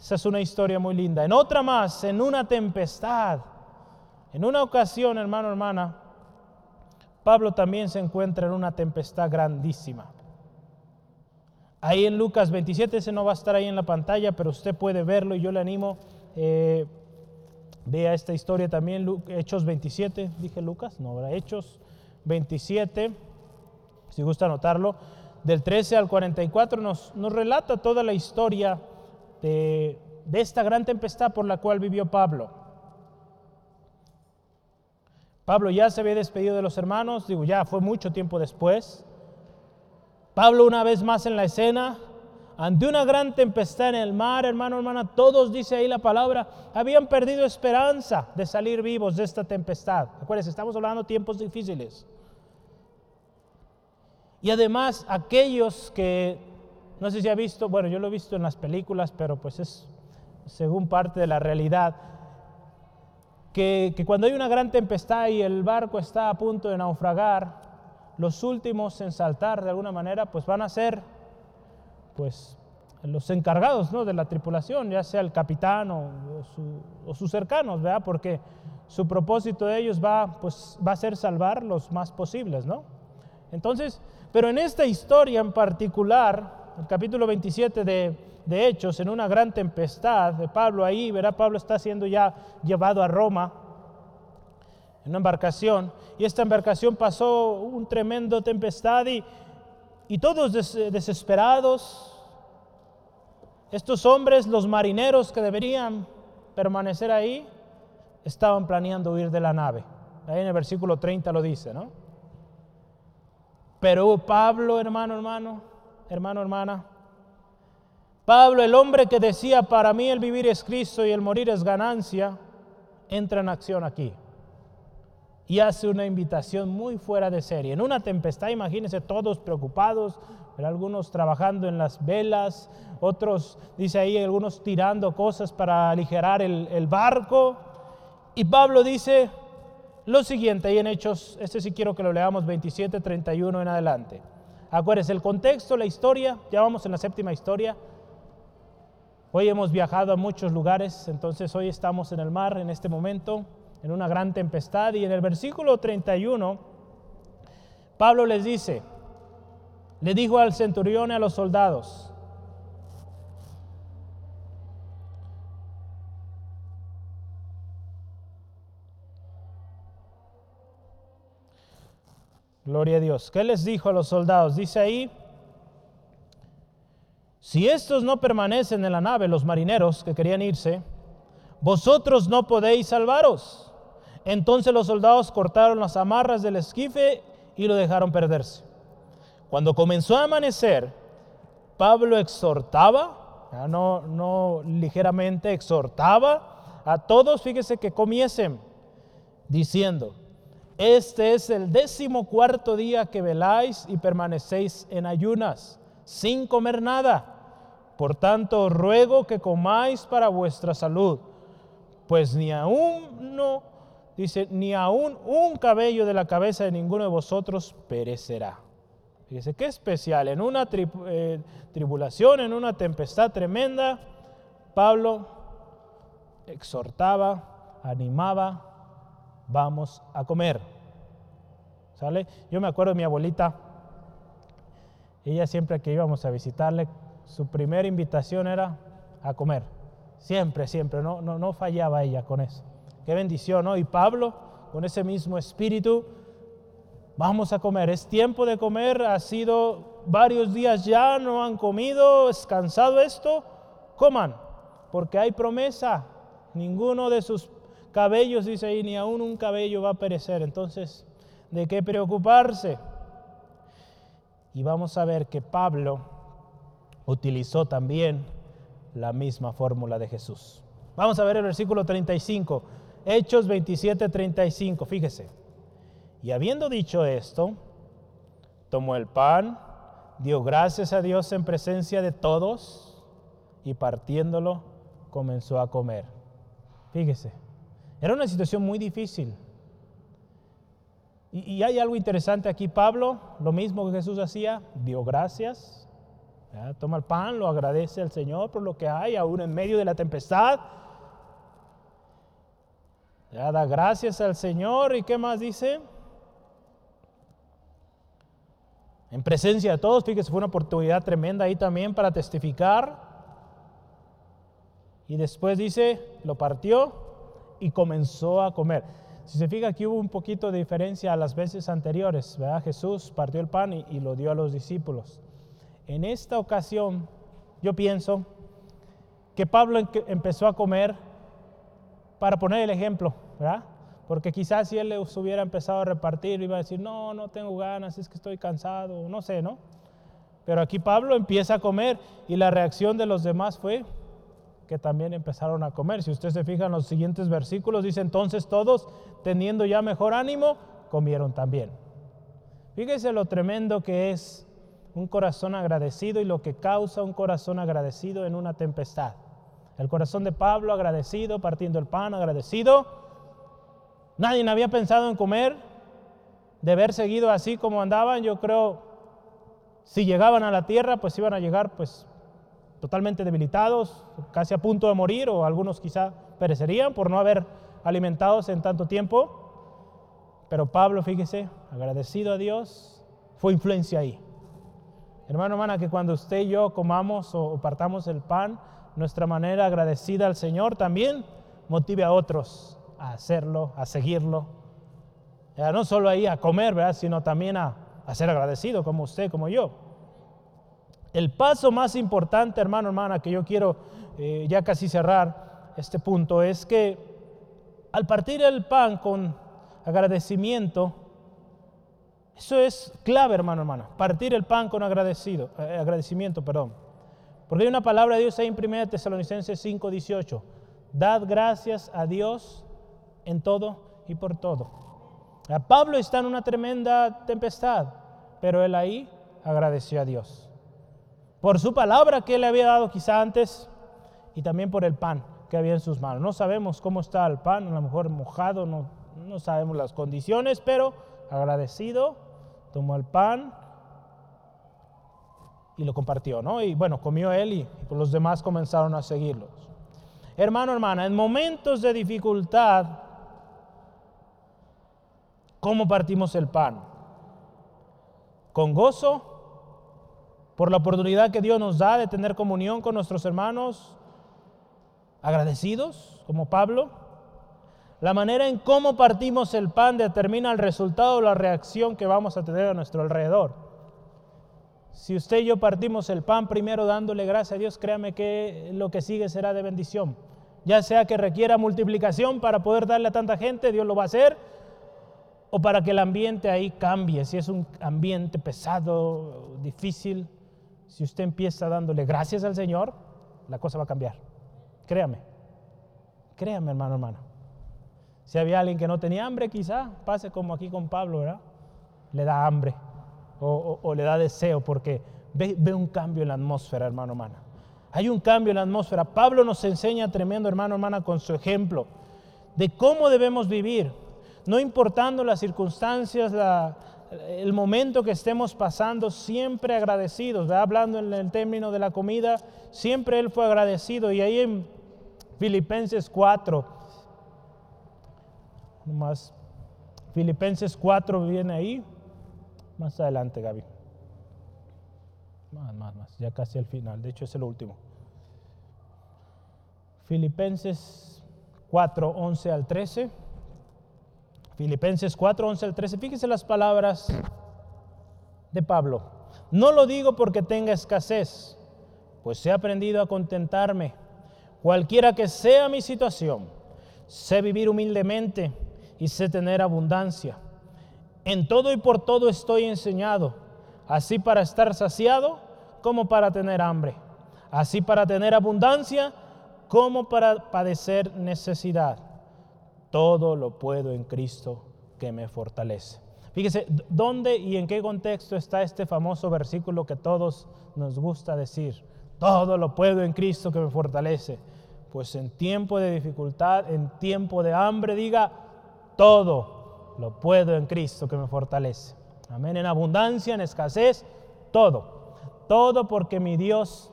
Esa es una historia muy linda. En otra más, en una tempestad, en una ocasión, hermano, hermana, Pablo también se encuentra en una tempestad grandísima. Ahí en Lucas 27, ese no va a estar ahí en la pantalla, pero usted puede verlo y yo le animo. Eh, vea esta historia también, Hechos 27, dije Lucas, no, habrá Hechos 27, si gusta anotarlo del 13 al 44 nos, nos relata toda la historia de, de esta gran tempestad por la cual vivió Pablo. Pablo ya se había despedido de los hermanos, digo, ya fue mucho tiempo después. Pablo una vez más en la escena, ante una gran tempestad en el mar, hermano, hermana, todos, dice ahí la palabra, habían perdido esperanza de salir vivos de esta tempestad. Acuérdense, estamos hablando de tiempos difíciles. Y además aquellos que, no sé si ha visto, bueno, yo lo he visto en las películas, pero pues es según parte de la realidad, que, que cuando hay una gran tempestad y el barco está a punto de naufragar, los últimos en saltar de alguna manera, pues van a ser, pues, los encargados ¿no? de la tripulación, ya sea el capitán o, sus cercanos, ¿verdad? Porque su propósito de ellos va, pues, va a ser salvar los más posibles, ¿no? Entonces, pero en esta historia en particular, el capítulo 27 de, de Hechos, en una gran tempestad de Pablo ahí, verá, Pablo está siendo ya llevado a Roma en una embarcación, y esta embarcación pasó un tremendo tempestad y, y todos desesperados, estos hombres, los marineros que deberían permanecer ahí, estaban planeando huir de la nave. Ahí en el versículo 30 lo dice, ¿no? Pero Pablo, hermano, hermano, hermano, hermana, Pablo, el hombre que decía, para mí el vivir es Cristo y el morir es ganancia, entra en acción aquí y hace una invitación muy fuera de serie. En una tempestad, imagínense, todos preocupados, algunos trabajando en las velas, otros, dice ahí, algunos tirando cosas para aligerar el, barco. Y Pablo dice lo siguiente, ahí en Hechos, este sí quiero que lo leamos 27, 31 en adelante. Acuérdense, el contexto, la historia, ya vamos en la séptima historia. Hoy hemos viajado a muchos lugares, entonces hoy estamos en el mar en este momento en una gran tempestad. Y en el versículo 31, Pablo les dice, le dijo al centurión y a los soldados, Gloria a Dios. ¿Qué les dijo a los soldados? Dice ahí, si estos no permanecen en la nave, los marineros que querían irse, vosotros no podéis salvaros. Entonces los soldados cortaron las amarras del esquife y lo dejaron perderse. Cuando comenzó a amanecer, Pablo exhortaba, no, no ligeramente exhortaba a todos, fíjese que comiesen, diciendo, este es el décimo cuarto día que veláis y permanecéis en ayunas, sin comer nada. Por tanto, ruego que comáis para vuestra salud pues ni aún no, dice, ni aún un cabello de la cabeza de ninguno de vosotros perecerá. Fíjese qué especial, en una eh, tribulación, en una tempestad tremenda, Pablo exhortaba, animaba, vamos a comer. ¿Sale? Yo me acuerdo de mi abuelita, ella siempre que íbamos a visitarle, su primera invitación era a comer. Siempre, siempre, no, no, no fallaba ella con eso. Qué bendición, ¿no? Y Pablo, con ese mismo espíritu, vamos a comer. Es tiempo de comer, ha sido varios días ya, no han comido, es cansado esto, coman, porque hay promesa. Ninguno de sus cabellos, dice ahí, ni aún un cabello va a perecer. Entonces, ¿de qué preocuparse? Y vamos a ver que Pablo utilizó también la misma fórmula de Jesús. Vamos a ver el versículo 35, Hechos 27, 35, fíjese. Y habiendo dicho esto, tomó el pan, dio gracias a Dios en presencia de todos y partiéndolo comenzó a comer. Fíjese, era una situación muy difícil. Y, hay algo interesante aquí, Pablo, lo mismo que Jesús hacía, dio gracias, Toma el pan, lo agradece al Señor por lo que hay, aún en medio de la tempestad. Da gracias al Señor y qué más dice. En presencia de todos, fíjese, fue una oportunidad tremenda ahí también para testificar. Y después dice, lo partió y comenzó a comer. Si se fija, aquí hubo un poquito de diferencia a las veces anteriores. ¿verdad? Jesús partió el pan y lo dio a los discípulos. En esta ocasión, yo pienso que Pablo empezó a comer para poner el ejemplo, Porque quizás si él les hubiera empezado a repartir, iba a decir, no, no tengo ganas, es que estoy cansado, no sé, ¿no? Pero aquí Pablo empieza a comer y la reacción de los demás fue que también empezaron a comer. Si usted se fija en los siguientes versículos, dice entonces todos, teniendo ya mejor ánimo, comieron también. Fíjese lo tremendo que es un corazón agradecido y lo que causa un corazón agradecido en una tempestad. El corazón de Pablo agradecido, partiendo el pan agradecido. Nadie había pensado en comer, de haber seguido así como andaban. Yo creo, si llegaban a la tierra, pues iban a llegar pues totalmente debilitados, casi a punto de morir, o algunos quizá perecerían por no haber alimentados en tanto tiempo. Pero Pablo, fíjese, agradecido a Dios, fue influencia ahí. Hermano, hermana, que cuando usted y yo comamos o partamos el pan, nuestra manera agradecida al Señor también motive a otros a hacerlo, a seguirlo. Ya no solo ahí a comer, ¿verdad? sino también a, ser agradecido como usted, como yo. El paso más importante, hermano, hermana, que yo quiero eh, ya casi cerrar este punto, es que al partir el pan con agradecimiento, eso es clave, hermano, hermana. Partir el pan con agradecido, eh, agradecimiento, perdón. Porque hay una palabra de Dios ahí en 1 Tesalonicenses 5, 18. Dad gracias a Dios en todo y por todo. Pablo está en una tremenda tempestad, pero él ahí agradeció a Dios. Por su palabra que le había dado quizá antes y también por el pan que había en sus manos. No sabemos cómo está el pan, a lo mejor mojado, no, no sabemos las condiciones, pero agradecido, tomó el pan y lo compartió, ¿no? Y bueno, comió él y, los demás comenzaron a seguirlos. Hermano, hermana, en momentos de dificultad, ¿cómo partimos el pan? Con gozo, por la oportunidad que Dios nos da de tener comunión con nuestros hermanos, agradecidos, como Pablo. La manera en cómo partimos el pan determina el resultado o la reacción que vamos a tener a nuestro alrededor. Si usted y yo partimos el pan primero dándole gracias a Dios, créame que lo que sigue será de bendición. Ya sea que requiera multiplicación para poder darle a tanta gente, Dios lo va a hacer, o para que el ambiente ahí cambie. Si es un ambiente pesado, difícil, si usted empieza dándole gracias al Señor, la cosa va a cambiar. Créame, créame hermano, hermano. Si había alguien que no tenía hambre, quizá pase como aquí con Pablo, ¿verdad? Le da hambre o, le da deseo porque ve, ve, un cambio en la atmósfera, hermano, hermana. Hay un cambio en la atmósfera. Pablo nos enseña tremendo, hermano, hermana, con su ejemplo de cómo debemos vivir, no importando las circunstancias, el momento que estemos pasando, siempre agradecidos. Hablando en el término de la comida, siempre Él fue agradecido. Y ahí en Filipenses 4, más, Filipenses 4 viene ahí. Más adelante, Gaby. Más, más, más. Ya casi al final. De hecho, es el último. Filipenses 4, 11 al 13. Filipenses 4, 11 al 13. Fíjese las palabras de Pablo. No lo digo porque tenga escasez, pues he aprendido a contentarme, cualquiera que sea mi situación. Sé vivir humildemente y sé tener abundancia. En todo y por todo estoy enseñado, así para estar saciado como para tener hambre, así para tener abundancia como para padecer necesidad todo lo puedo en Cristo que me fortalece. Fíjese, ¿dónde y en qué contexto está este famoso versículo que todos nos gusta decir? Todo lo puedo en Cristo que me fortalece. Pues en tiempo de dificultad, en tiempo de hambre, diga, todo lo puedo en Cristo que me fortalece. Amén. En abundancia, en escasez, todo. Todo porque mi Dios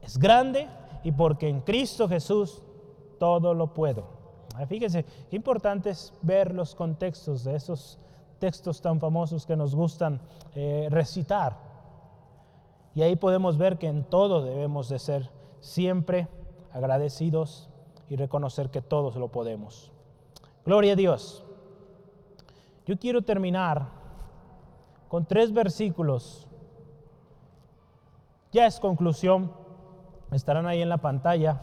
es grande y porque en Cristo Jesús todo lo puedo. Ah, fíjense, qué importante es ver los contextos de esos textos tan famosos que nos gustan eh, recitar. Y ahí podemos ver que en todo debemos de ser siempre agradecidos y reconocer que todos lo podemos. Gloria a Dios. Yo quiero terminar con tres versículos. Ya es conclusión, estarán ahí en la pantalla.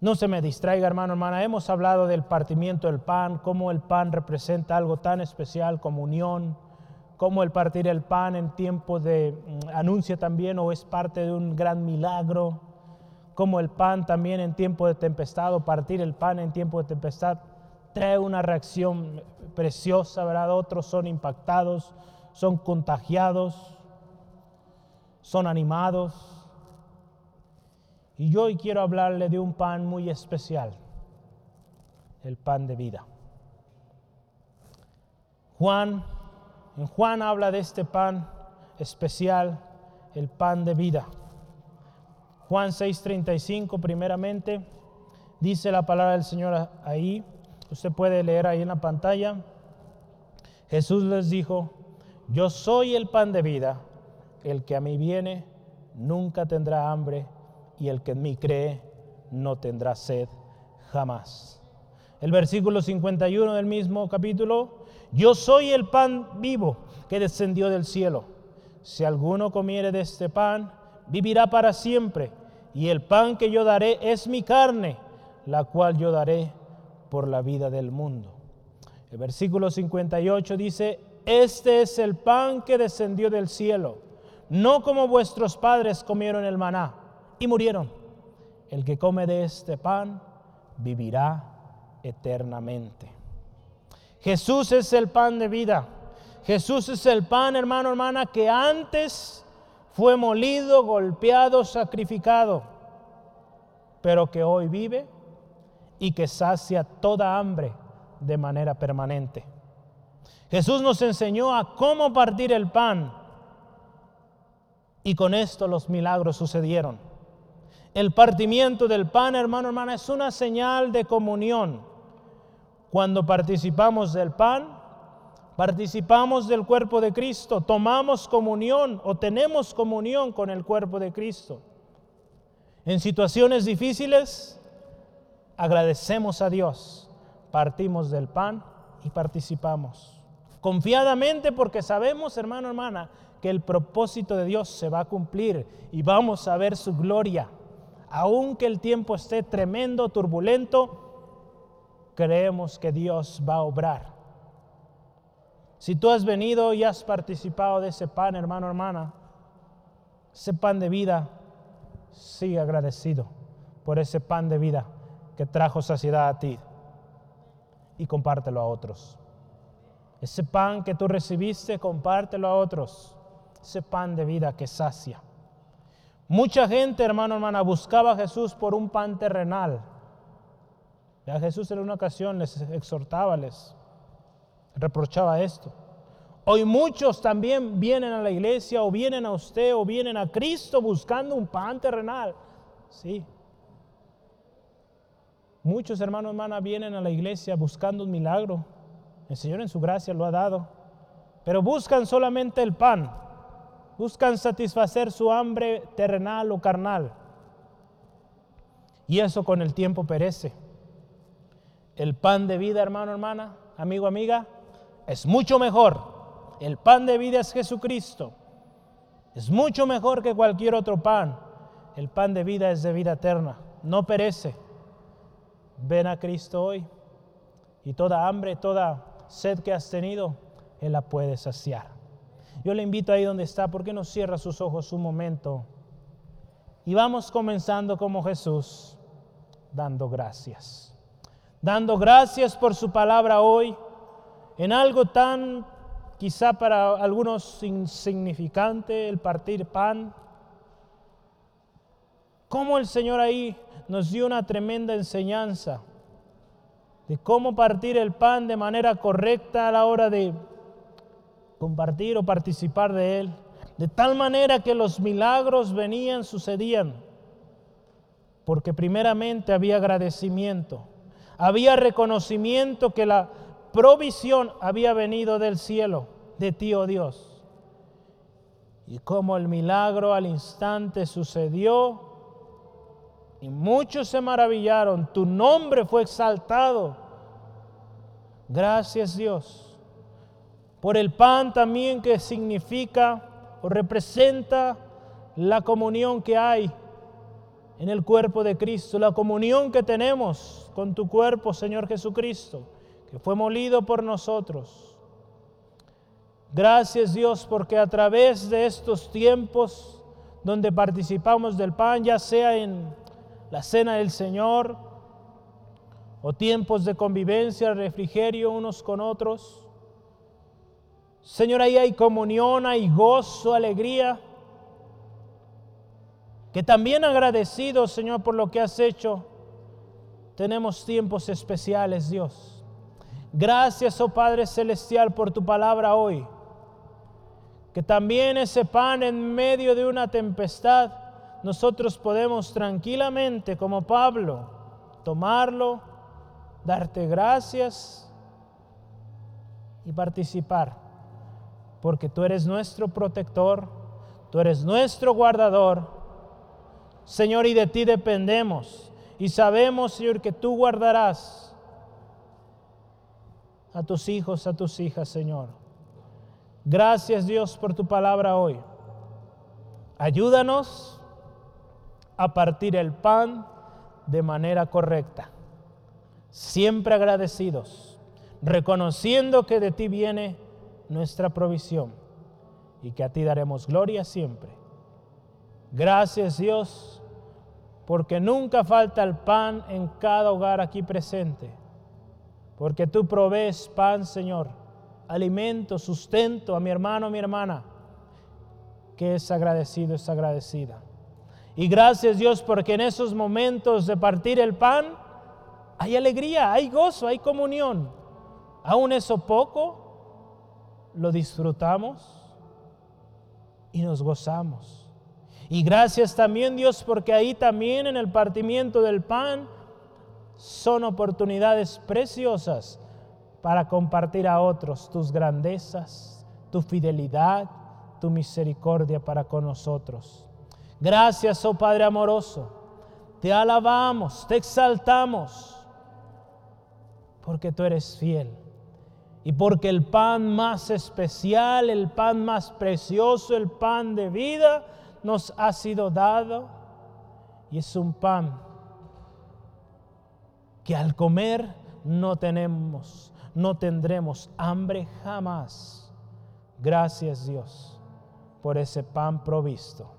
No se me distraiga, hermano, hermana. Hemos hablado del partimiento del pan, cómo el pan representa algo tan especial como unión, cómo el partir el pan en tiempo de mm, anuncia también o es parte de un gran milagro, cómo el pan también en tiempo de tempestad o partir el pan en tiempo de tempestad trae una reacción preciosa, ¿verdad? Otros son impactados, son contagiados, son animados. Y yo hoy quiero hablarle de un pan muy especial, el pan de vida. Juan, en Juan habla de este pan especial, el pan de vida. Juan 6:35 primeramente dice la palabra del Señor ahí. Usted puede leer ahí en la pantalla. Jesús les dijo, yo soy el pan de vida, el que a mí viene nunca tendrá hambre y el que en mí cree no tendrá sed jamás. El versículo 51 del mismo capítulo, yo soy el pan vivo que descendió del cielo. Si alguno comiere de este pan, vivirá para siempre. Y el pan que yo daré es mi carne, la cual yo daré por la vida del mundo. El versículo 58 dice, este es el pan que descendió del cielo, no como vuestros padres comieron el maná y murieron. El que come de este pan vivirá eternamente. Jesús es el pan de vida. Jesús es el pan, hermano, hermana, que antes fue molido, golpeado, sacrificado, pero que hoy vive y que sacia toda hambre de manera permanente. Jesús nos enseñó a cómo partir el pan y con esto los milagros sucedieron. El partimiento del pan, hermano, hermana, es una señal de comunión. Cuando participamos del pan, participamos del cuerpo de Cristo, tomamos comunión o tenemos comunión con el cuerpo de Cristo. En situaciones difíciles, agradecemos a Dios, partimos del pan y participamos. Confiadamente porque sabemos, hermano, hermana, que el propósito de Dios se va a cumplir y vamos a ver su gloria. Aunque el tiempo esté tremendo, turbulento, creemos que Dios va a obrar. Si tú has venido y has participado de ese pan, hermano, hermana, ese pan de vida, sigue agradecido por ese pan de vida que trajo saciedad a ti y compártelo a otros. Ese pan que tú recibiste, compártelo a otros. Ese pan de vida que sacia. Mucha gente, hermano, hermana, buscaba a Jesús por un pan terrenal. Ya Jesús en una ocasión les exhortaba, les reprochaba esto. Hoy muchos también vienen a la iglesia o vienen a usted o vienen a Cristo buscando un pan terrenal. Sí. Muchos hermanos, hermanas vienen a la iglesia buscando un milagro. El Señor en su gracia lo ha dado. Pero buscan solamente el pan. Buscan satisfacer su hambre terrenal o carnal. Y eso con el tiempo perece. El pan de vida, hermano, hermana, amigo, amiga, es mucho mejor. El pan de vida es Jesucristo. Es mucho mejor que cualquier otro pan. El pan de vida es de vida eterna. No perece. Ven a Cristo hoy y toda hambre, toda sed que has tenido, Él la puede saciar. Yo le invito ahí donde está, ¿por qué no cierra sus ojos un momento? Y vamos comenzando como Jesús, dando gracias. Dando gracias por su palabra hoy en algo tan quizá para algunos insignificante, el partir pan. Cómo el Señor ahí nos dio una tremenda enseñanza de cómo partir el pan de manera correcta a la hora de compartir o participar de él, de tal manera que los milagros venían, sucedían, porque primeramente había agradecimiento, había reconocimiento que la provisión había venido del cielo, de ti, oh Dios. Y como el milagro al instante sucedió, y muchos se maravillaron, tu nombre fue exaltado. Gracias Dios. Por el pan también que significa o representa la comunión que hay en el cuerpo de Cristo, la comunión que tenemos con tu cuerpo, Señor Jesucristo que fue molido por nosotros. Gracias Dios porque a través de estos tiempos donde participamos del pan, ya sea en la cena del Señor o tiempos de convivencia, refrigerio unos con otros, Señor, ahí hay comunión, hay gozo, alegría. Que también agradecido Señor, por lo que has hecho, tenemos tiempos especiales, Dios. Gracias, oh Padre Celestial, por tu palabra hoy, que también ese pan en medio de una tempestad, nosotros podemos tranquilamente, como Pablo, tomarlo, darte gracias y participar, porque tú eres nuestro protector, tú eres nuestro guardador. Señor, y de ti dependemos. Y sabemos, Señor, que tú guardarás a tus hijos, a tus hijas, Señor. Gracias, Dios, por tu palabra hoy. Ayúdanos a partir el pan de manera correcta, siempre agradecidos, reconociendo que de ti viene nuestra provisión y que a ti daremos gloria siempre. Gracias Dios, porque nunca falta el pan en cada hogar aquí presente, porque tú provees pan, Señor, alimento, sustento a mi hermano, a mi hermana, que es agradecido, es agradecida. Y gracias Dios porque en esos momentos de partir el pan hay alegría, hay gozo, hay comunión. Aún eso poco lo disfrutamos y nos gozamos. Y gracias también Dios porque ahí también en el partimiento del pan son oportunidades preciosas para compartir a otros tus grandezas, tu fidelidad, tu misericordia para con nosotros. Gracias, oh Padre amoroso. Te alabamos, te exaltamos, porque tú eres fiel. Y porque el pan más especial, el pan más precioso, el pan de vida, nos ha sido dado. Y es un pan que al comer no tenemos, no tendremos hambre jamás. Gracias Dios por ese pan provisto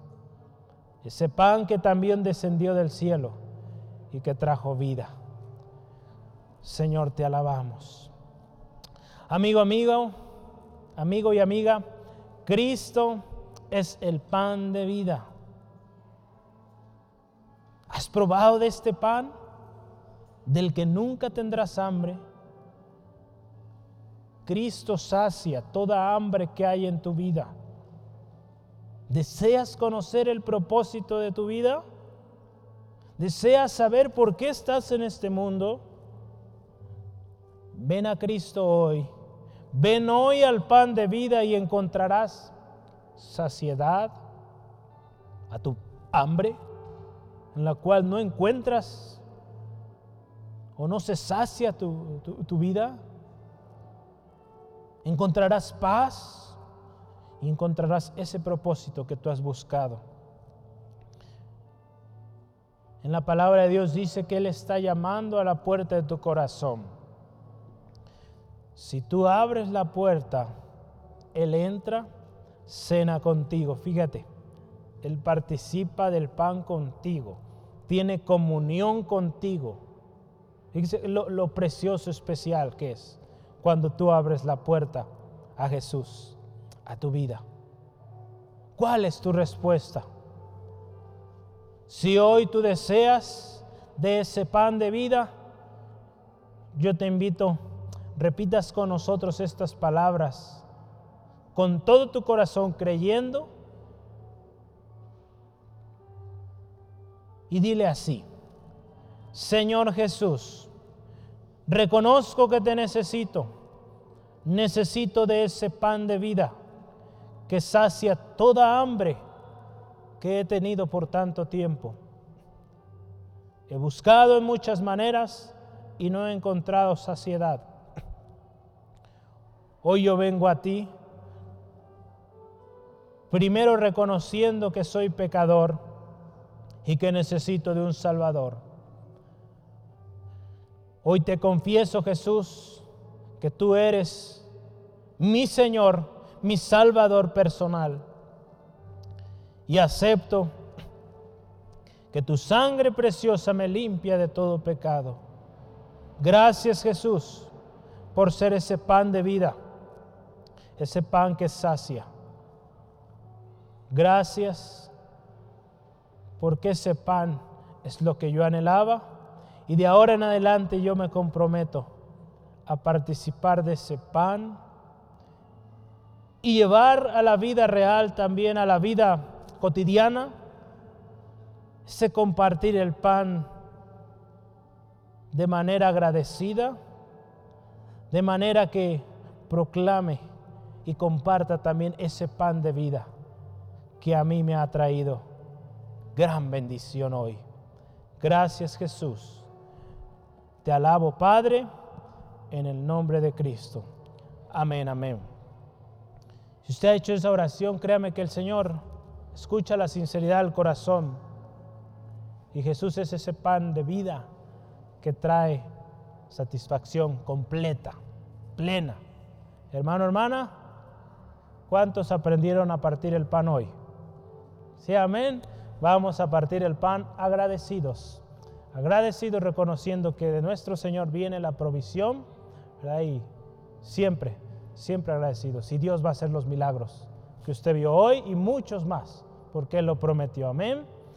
ese pan que también descendió del cielo y que trajo vida. Señor, te alabamos. Amigo, amigo, amigo y amiga, Cristo es el pan de vida. ¿Has probado de este pan del que nunca tendrás hambre? Cristo sacia toda hambre que hay en tu vida. ¿Deseas conocer el propósito de tu vida? ¿Deseas saber por qué estás en este mundo? Ven a Cristo hoy. Ven hoy al pan de vida y encontrarás saciedad a tu hambre en la cual no encuentras o no se sacia tu, tu vida. Encontrarás paz y encontrarás ese propósito que tú has buscado. En la palabra de Dios dice que Él está llamando a la puerta de tu corazón. Si tú abres la puerta, Él entra, cena contigo. Fíjate, Él participa del pan contigo, tiene comunión contigo. Fíjate lo, lo precioso, especial que es cuando tú abres la puerta a Jesús a tu vida? ¿Cuál es tu respuesta? Si hoy tú deseas de ese pan de vida, yo te invito, repitas con nosotros estas palabras, con todo tu corazón creyendo, y dile así, Señor Jesús, reconozco que te necesito, necesito de ese pan de vida que sacia toda hambre que he tenido por tanto tiempo. He buscado en muchas maneras y no he encontrado saciedad. Hoy yo vengo a ti, primero reconociendo que soy pecador y que necesito de un Salvador. Hoy te confieso, Jesús, que tú eres mi Señor mi Salvador personal. Y acepto que tu sangre preciosa me limpia de todo pecado. Gracias Jesús por ser ese pan de vida, ese pan que sacia. Gracias porque ese pan es lo que yo anhelaba y de ahora en adelante yo me comprometo a participar de ese pan y llevar a la vida real también, a la vida cotidiana, ese compartir el pan de manera agradecida, de manera que proclame y comparta también ese pan de vida que a mí me ha traído gran bendición hoy. Gracias Jesús. Te alabo Padre en el nombre de Cristo. Amén, amén. Si usted ha hecho esa oración, créame que el Señor escucha la sinceridad del corazón. Y Jesús es ese pan de vida que trae satisfacción completa, plena. Hermano, hermana, ¿cuántos aprendieron a partir el pan hoy? Sí, amén. Vamos a partir el pan agradecidos. Agradecidos reconociendo que de nuestro Señor viene la provisión. Y siempre, siempre agradecidos. Y Dios va a hacer los milagros que usted vio hoy y muchos más, porque Él lo prometió. Amén.